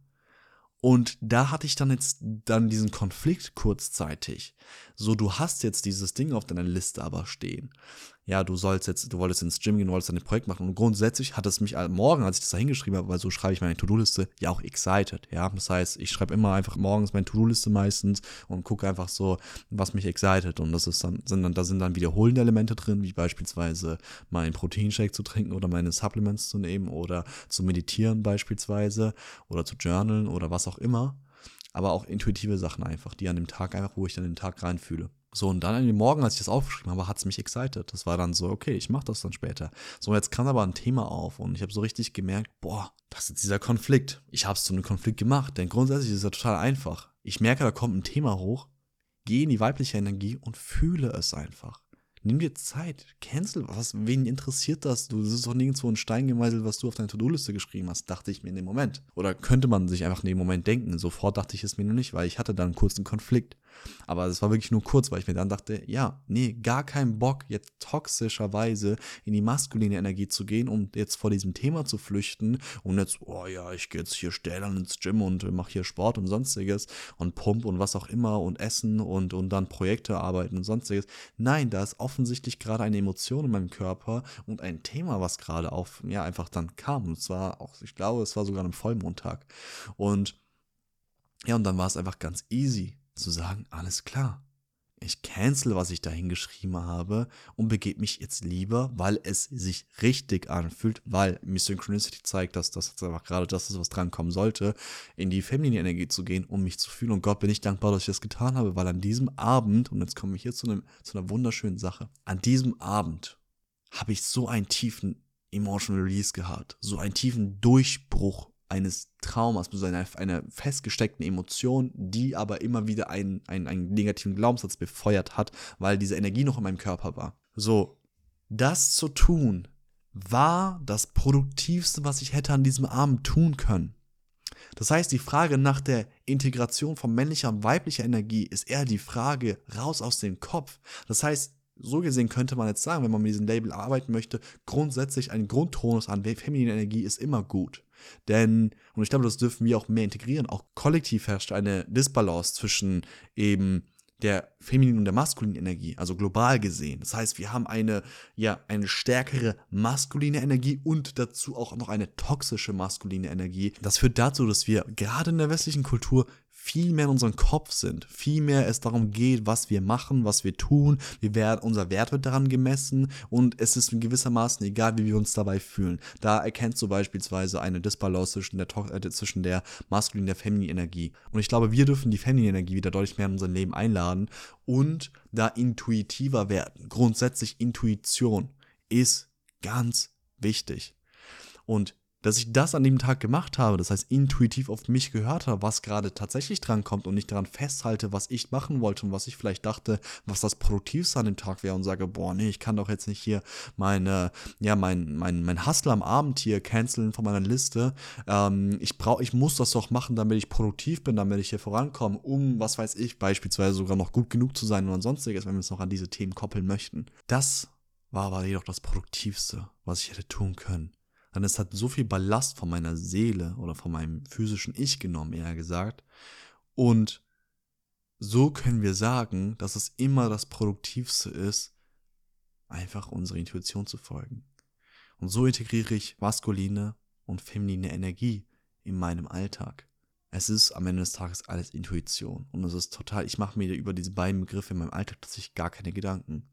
und da hatte ich dann jetzt dann diesen Konflikt kurzzeitig. So, du hast jetzt dieses Ding auf deiner Liste aber stehen ja, du sollst jetzt, du wolltest ins Gym gehen, du wolltest dein Projekt machen. Und grundsätzlich hat es mich morgen, als ich das da hingeschrieben habe, weil so schreibe ich meine To-Do-Liste, ja auch excited. Ja, das heißt, ich schreibe immer einfach morgens meine To-Do-Liste meistens und gucke einfach so, was mich excited. Und das ist dann, sind dann, da sind dann wiederholende Elemente drin, wie beispielsweise meinen Proteinshake zu trinken oder meine Supplements zu nehmen oder zu meditieren beispielsweise oder zu journalen oder was auch immer. Aber auch intuitive Sachen einfach, die an dem Tag einfach, wo ich dann den Tag reinfühle. So, und dann an dem Morgen, als ich das aufgeschrieben habe, hat es mich excited. Das war dann so, okay, ich mache das dann später. So, jetzt kam aber ein Thema auf und ich habe so richtig gemerkt, boah, das ist dieser Konflikt. Ich habe es zu einem Konflikt gemacht, denn grundsätzlich ist ja total einfach. Ich merke, da kommt ein Thema hoch, gehe in die weibliche Energie und fühle es einfach. Nimm dir Zeit, cancel was, wen interessiert das? Du, das ist doch nirgendwo ein Stein gemeißelt, was du auf deine To-Do-Liste geschrieben hast, dachte ich mir in dem Moment. Oder könnte man sich einfach in dem Moment denken. Sofort dachte ich es mir nur nicht, weil ich hatte dann kurz einen Konflikt. Aber es war wirklich nur kurz, weil ich mir dann dachte, ja, nee, gar keinen Bock, jetzt toxischerweise in die maskuline Energie zu gehen, um jetzt vor diesem Thema zu flüchten und jetzt, oh ja, ich gehe jetzt hier stählern ins Gym und mache hier Sport und sonstiges und Pump und was auch immer und Essen und, und dann Projekte arbeiten und sonstiges. Nein, da ist offensichtlich gerade eine Emotion in meinem Körper und ein Thema, was gerade auf, ja, einfach dann kam. Und zwar auch, ich glaube, es war sogar am Vollmondtag. Und ja, und dann war es einfach ganz easy zu sagen, alles klar, ich cancel, was ich da hingeschrieben habe und begebe mich jetzt lieber, weil es sich richtig anfühlt, weil mir Synchronicity zeigt, dass das einfach gerade das ist, was dran kommen sollte, in die feminine Energie zu gehen, um mich zu fühlen. Und Gott bin ich dankbar, dass ich das getan habe, weil an diesem Abend, und jetzt komme ich hier zu, einem, zu einer wunderschönen Sache, an diesem Abend habe ich so einen tiefen Emotional Release gehabt, so einen tiefen Durchbruch eines Traumas, also einer, einer festgesteckten Emotion, die aber immer wieder einen, einen, einen negativen Glaubenssatz befeuert hat, weil diese Energie noch in meinem Körper war. So, das zu tun, war das Produktivste, was ich hätte an diesem Abend tun können. Das heißt, die Frage nach der Integration von männlicher und weiblicher Energie ist eher die Frage raus aus dem Kopf. Das heißt, so gesehen könnte man jetzt sagen, wenn man mit diesem Label arbeiten möchte, grundsätzlich ein Grundtonus an feminine Energie ist immer gut. Denn, und ich glaube, das dürfen wir auch mehr integrieren, auch kollektiv herrscht eine Disbalance zwischen eben der femininen und der maskulinen Energie, also global gesehen. Das heißt, wir haben eine, ja, eine stärkere maskuline Energie und dazu auch noch eine toxische maskuline Energie. Das führt dazu, dass wir gerade in der westlichen Kultur viel mehr in unserem Kopf sind, viel mehr es darum geht, was wir machen, was wir tun, wir werden, unser Wert wird daran gemessen und es ist gewissermaßen egal, wie wir uns dabei fühlen. Da erkennst du beispielsweise eine Disbalance zwischen der, äh, zwischen der maskulinen und der femininen Energie. Und ich glaube, wir dürfen die feminine Energie wieder deutlich mehr in unser Leben einladen und da intuitiver werden. Grundsätzlich Intuition ist ganz wichtig. Und dass ich das an dem Tag gemacht habe, das heißt intuitiv auf mich gehört habe, was gerade tatsächlich dran kommt und nicht daran festhalte, was ich machen wollte und was ich vielleicht dachte, was das Produktivste an dem Tag wäre und sage, boah, nee, ich kann doch jetzt nicht hier meine, ja, mein, mein, mein Hustle am Abend hier canceln von meiner Liste. Ähm, ich brauche, ich muss das doch machen, damit ich produktiv bin, damit ich hier vorankomme, um, was weiß ich, beispielsweise sogar noch gut genug zu sein oder sonstiges, wenn wir es noch an diese Themen koppeln möchten. Das war aber jedoch das Produktivste, was ich hätte tun können dann es hat so viel Ballast von meiner Seele oder von meinem physischen Ich genommen, eher gesagt. Und so können wir sagen, dass es immer das Produktivste ist, einfach unserer Intuition zu folgen. Und so integriere ich maskuline und feminine Energie in meinem Alltag. Es ist am Ende des Tages alles Intuition. Und es ist total, ich mache mir über diese beiden Begriffe in meinem Alltag tatsächlich gar keine Gedanken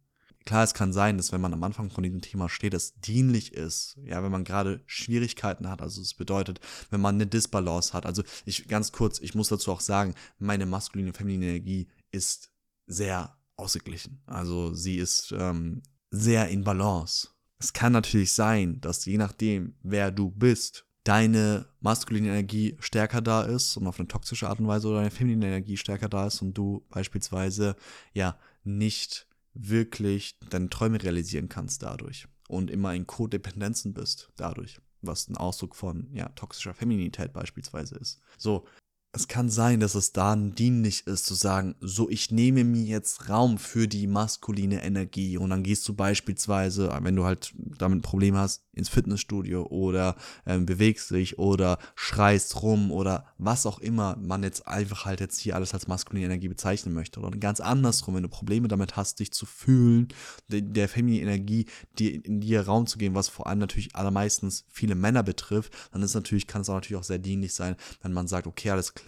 klar, es kann sein, dass wenn man am Anfang von diesem Thema steht, es dienlich ist, ja, wenn man gerade Schwierigkeiten hat, also es bedeutet, wenn man eine Disbalance hat, also ich ganz kurz, ich muss dazu auch sagen, meine maskuline, feminine Energie ist sehr ausgeglichen, also sie ist ähm, sehr in Balance. Es kann natürlich sein, dass je nachdem, wer du bist, deine maskuline Energie stärker da ist und auf eine toxische Art und Weise oder deine feminine Energie stärker da ist und du beispielsweise ja nicht wirklich deine Träume realisieren kannst dadurch und immer in Codependenzen bist dadurch, was ein Ausdruck von ja, toxischer Femininität beispielsweise ist. So, es kann sein, dass es dann dienlich ist zu sagen, so ich nehme mir jetzt Raum für die maskuline Energie und dann gehst du beispielsweise, wenn du halt damit ein Problem hast, ins Fitnessstudio oder ähm, bewegst dich oder schreist rum oder was auch immer man jetzt einfach halt jetzt hier alles als maskuline Energie bezeichnen möchte. Oder ganz andersrum, wenn du Probleme damit hast, dich zu fühlen, der, der feminine Energie, die in dir Raum zu geben, was vor allem natürlich allermeistens viele Männer betrifft, dann ist natürlich, kann es auch natürlich auch sehr dienlich sein, wenn man sagt, okay, alles klar,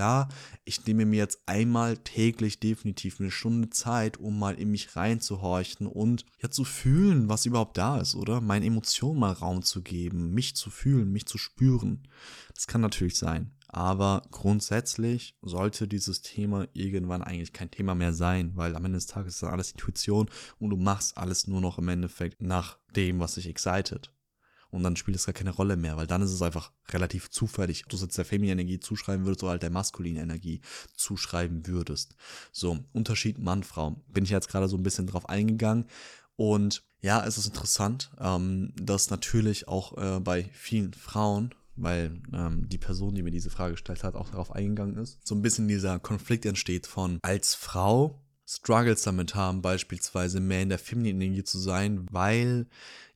ich nehme mir jetzt einmal täglich definitiv eine Stunde Zeit, um mal in mich reinzuhorchen und ja zu fühlen, was überhaupt da ist, oder? Meine Emotionen mal Raum zu geben, mich zu fühlen, mich zu spüren. Das kann natürlich sein. Aber grundsätzlich sollte dieses Thema irgendwann eigentlich kein Thema mehr sein, weil am Ende des Tages ist das alles Intuition und du machst alles nur noch im Endeffekt nach dem, was dich excited. Und dann spielt es gar keine Rolle mehr, weil dann ist es einfach relativ zufällig, ob du es jetzt der femininen Energie zuschreiben würdest oder halt der maskulinen Energie zuschreiben würdest. So, Unterschied Mann-Frau. Bin ich jetzt gerade so ein bisschen drauf eingegangen. Und ja, es ist interessant, ähm, dass natürlich auch äh, bei vielen Frauen, weil ähm, die Person, die mir diese Frage gestellt hat, auch darauf eingegangen ist, so ein bisschen dieser Konflikt entsteht von als Frau Struggles damit haben, beispielsweise mehr in der femininen Energie zu sein, weil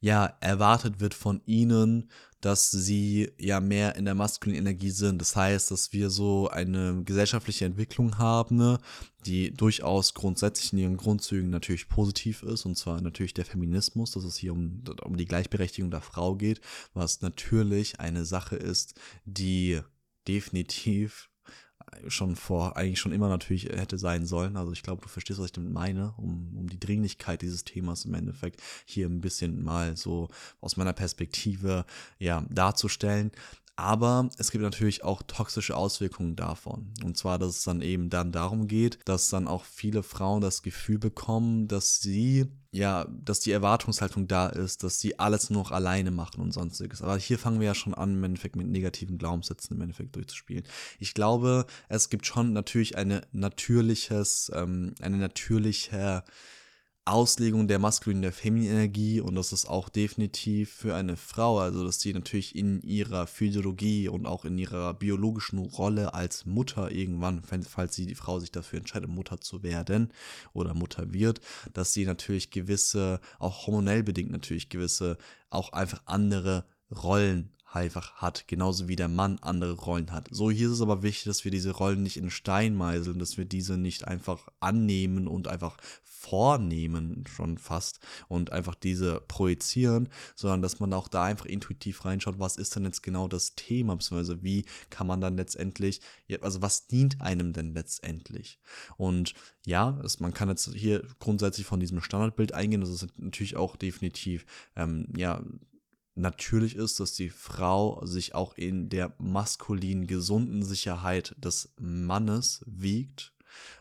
ja erwartet wird von ihnen, dass sie ja mehr in der maskulinen Energie sind. Das heißt, dass wir so eine gesellschaftliche Entwicklung haben, ne, die durchaus grundsätzlich in ihren Grundzügen natürlich positiv ist, und zwar natürlich der Feminismus, dass es hier um, um die Gleichberechtigung der Frau geht, was natürlich eine Sache ist, die definitiv schon vor, eigentlich schon immer natürlich hätte sein sollen. Also ich glaube, du verstehst, was ich damit meine, um, um die Dringlichkeit dieses Themas im Endeffekt hier ein bisschen mal so aus meiner Perspektive ja darzustellen. Aber es gibt natürlich auch toxische Auswirkungen davon. Und zwar, dass es dann eben dann darum geht, dass dann auch viele Frauen das Gefühl bekommen, dass sie, ja, dass die Erwartungshaltung da ist, dass sie alles nur noch alleine machen und sonstiges. Aber hier fangen wir ja schon an, im Endeffekt mit negativen Glaubenssätzen im Endeffekt durchzuspielen. Ich glaube, es gibt schon natürlich eine natürliches, ähm, eine natürliche Auslegung der maskulinen, der femininen Energie und das ist auch definitiv für eine Frau, also dass sie natürlich in ihrer Physiologie und auch in ihrer biologischen Rolle als Mutter irgendwann, falls sie die Frau sich dafür entscheidet, Mutter zu werden oder Mutter wird, dass sie natürlich gewisse, auch hormonell bedingt natürlich gewisse, auch einfach andere Rollen einfach hat, genauso wie der Mann andere Rollen hat. So, hier ist es aber wichtig, dass wir diese Rollen nicht in Stein meißeln, dass wir diese nicht einfach annehmen und einfach vornehmen, schon fast, und einfach diese projizieren, sondern dass man auch da einfach intuitiv reinschaut, was ist denn jetzt genau das Thema, beziehungsweise wie kann man dann letztendlich, also was dient einem denn letztendlich? Und ja, es, man kann jetzt hier grundsätzlich von diesem Standardbild eingehen, das ist natürlich auch definitiv, ähm, ja, natürlich ist, dass die Frau sich auch in der maskulinen, gesunden Sicherheit des Mannes wiegt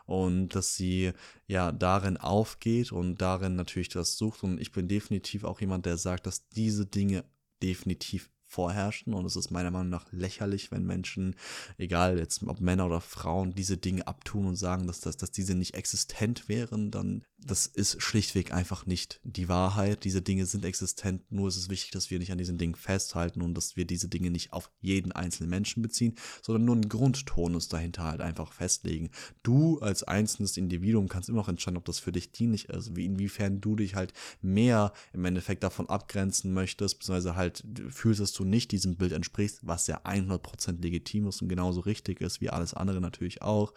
und dass sie ja darin aufgeht und darin natürlich das sucht. Und ich bin definitiv auch jemand, der sagt, dass diese Dinge definitiv vorherrschen und es ist meiner Meinung nach lächerlich, wenn Menschen, egal jetzt ob Männer oder Frauen, diese Dinge abtun und sagen, dass, dass, dass diese nicht existent wären, dann das ist schlichtweg einfach nicht die Wahrheit. Diese Dinge sind existent, nur ist es wichtig, dass wir nicht an diesen Dingen festhalten und dass wir diese Dinge nicht auf jeden einzelnen Menschen beziehen, sondern nur einen Grundtonus dahinter halt einfach festlegen. Du als einzelnes Individuum kannst immer noch entscheiden, ob das für dich dienlich ist, wie inwiefern du dich halt mehr im Endeffekt davon abgrenzen möchtest, beziehungsweise halt fühlst, dass du nicht diesem Bild entsprichst, was ja 100% legitim ist und genauso richtig ist, wie alles andere natürlich auch,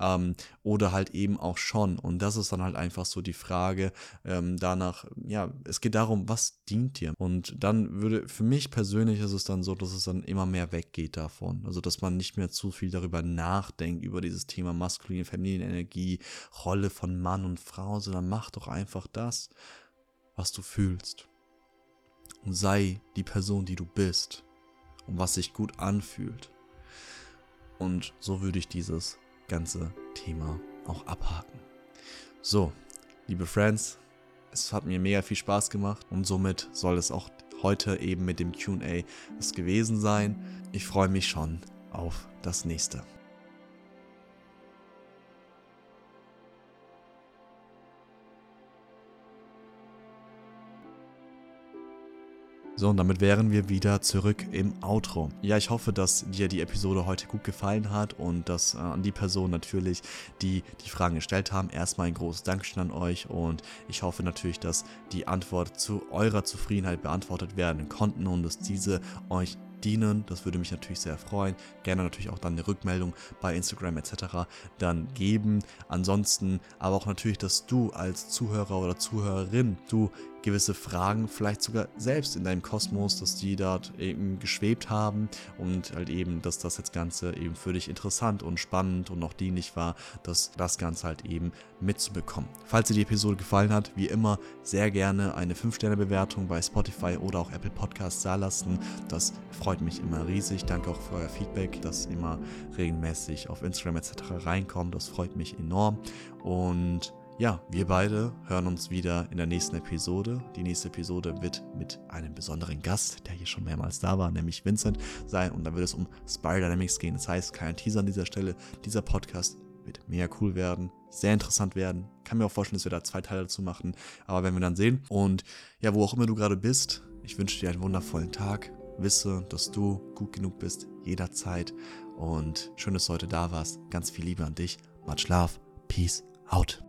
ähm, oder halt eben auch schon. Und das ist dann halt einfach so die Frage ähm, danach, ja, es geht darum, was dient dir? Und dann würde, für mich persönlich ist es dann so, dass es dann immer mehr weggeht davon. Also, dass man nicht mehr zu viel darüber nachdenkt, über dieses Thema maskuline, feminine Energie, Rolle von Mann und Frau, sondern mach doch einfach das, was du fühlst und sei die Person, die du bist und was sich gut anfühlt. Und so würde ich dieses ganze Thema auch abhaken. So, liebe Friends, es hat mir mega viel Spaß gemacht und somit soll es auch heute eben mit dem QA es gewesen sein. Ich freue mich schon auf das nächste. So, und damit wären wir wieder zurück im Outro. Ja, ich hoffe, dass dir die Episode heute gut gefallen hat und dass äh, an die Person natürlich, die die Fragen gestellt haben, erstmal ein großes Dankeschön an euch und ich hoffe natürlich, dass die Antwort zu eurer Zufriedenheit beantwortet werden konnten und dass diese euch dienen. Das würde mich natürlich sehr freuen. Gerne natürlich auch dann eine Rückmeldung bei Instagram etc. dann geben. Ansonsten aber auch natürlich, dass du als Zuhörer oder Zuhörerin, du gewisse Fragen vielleicht sogar selbst in deinem Kosmos, dass die dort eben geschwebt haben und halt eben, dass das jetzt Ganze eben für dich interessant und spannend und auch dienlich war, dass das Ganze halt eben mitzubekommen. Falls dir die Episode gefallen hat, wie immer sehr gerne eine 5-Sterne-Bewertung bei Spotify oder auch Apple Podcasts da lassen. Das freut mich immer riesig. Danke auch für euer Feedback, das immer regelmäßig auf Instagram etc. reinkommt. Das freut mich enorm. Und ja, wir beide hören uns wieder in der nächsten Episode. Die nächste Episode wird mit einem besonderen Gast, der hier schon mehrmals da war, nämlich Vincent, sein. Und da wird es um Spiral Dynamics gehen. Das heißt, kein Teaser an dieser Stelle. Dieser Podcast wird mega cool werden, sehr interessant werden. Kann mir auch vorstellen, dass wir da zwei Teile dazu machen. Aber werden wir dann sehen. Und ja, wo auch immer du gerade bist, ich wünsche dir einen wundervollen Tag. Wisse, dass du gut genug bist, jederzeit. Und schön, dass du heute da warst. Ganz viel Liebe an dich. Much love. Peace out.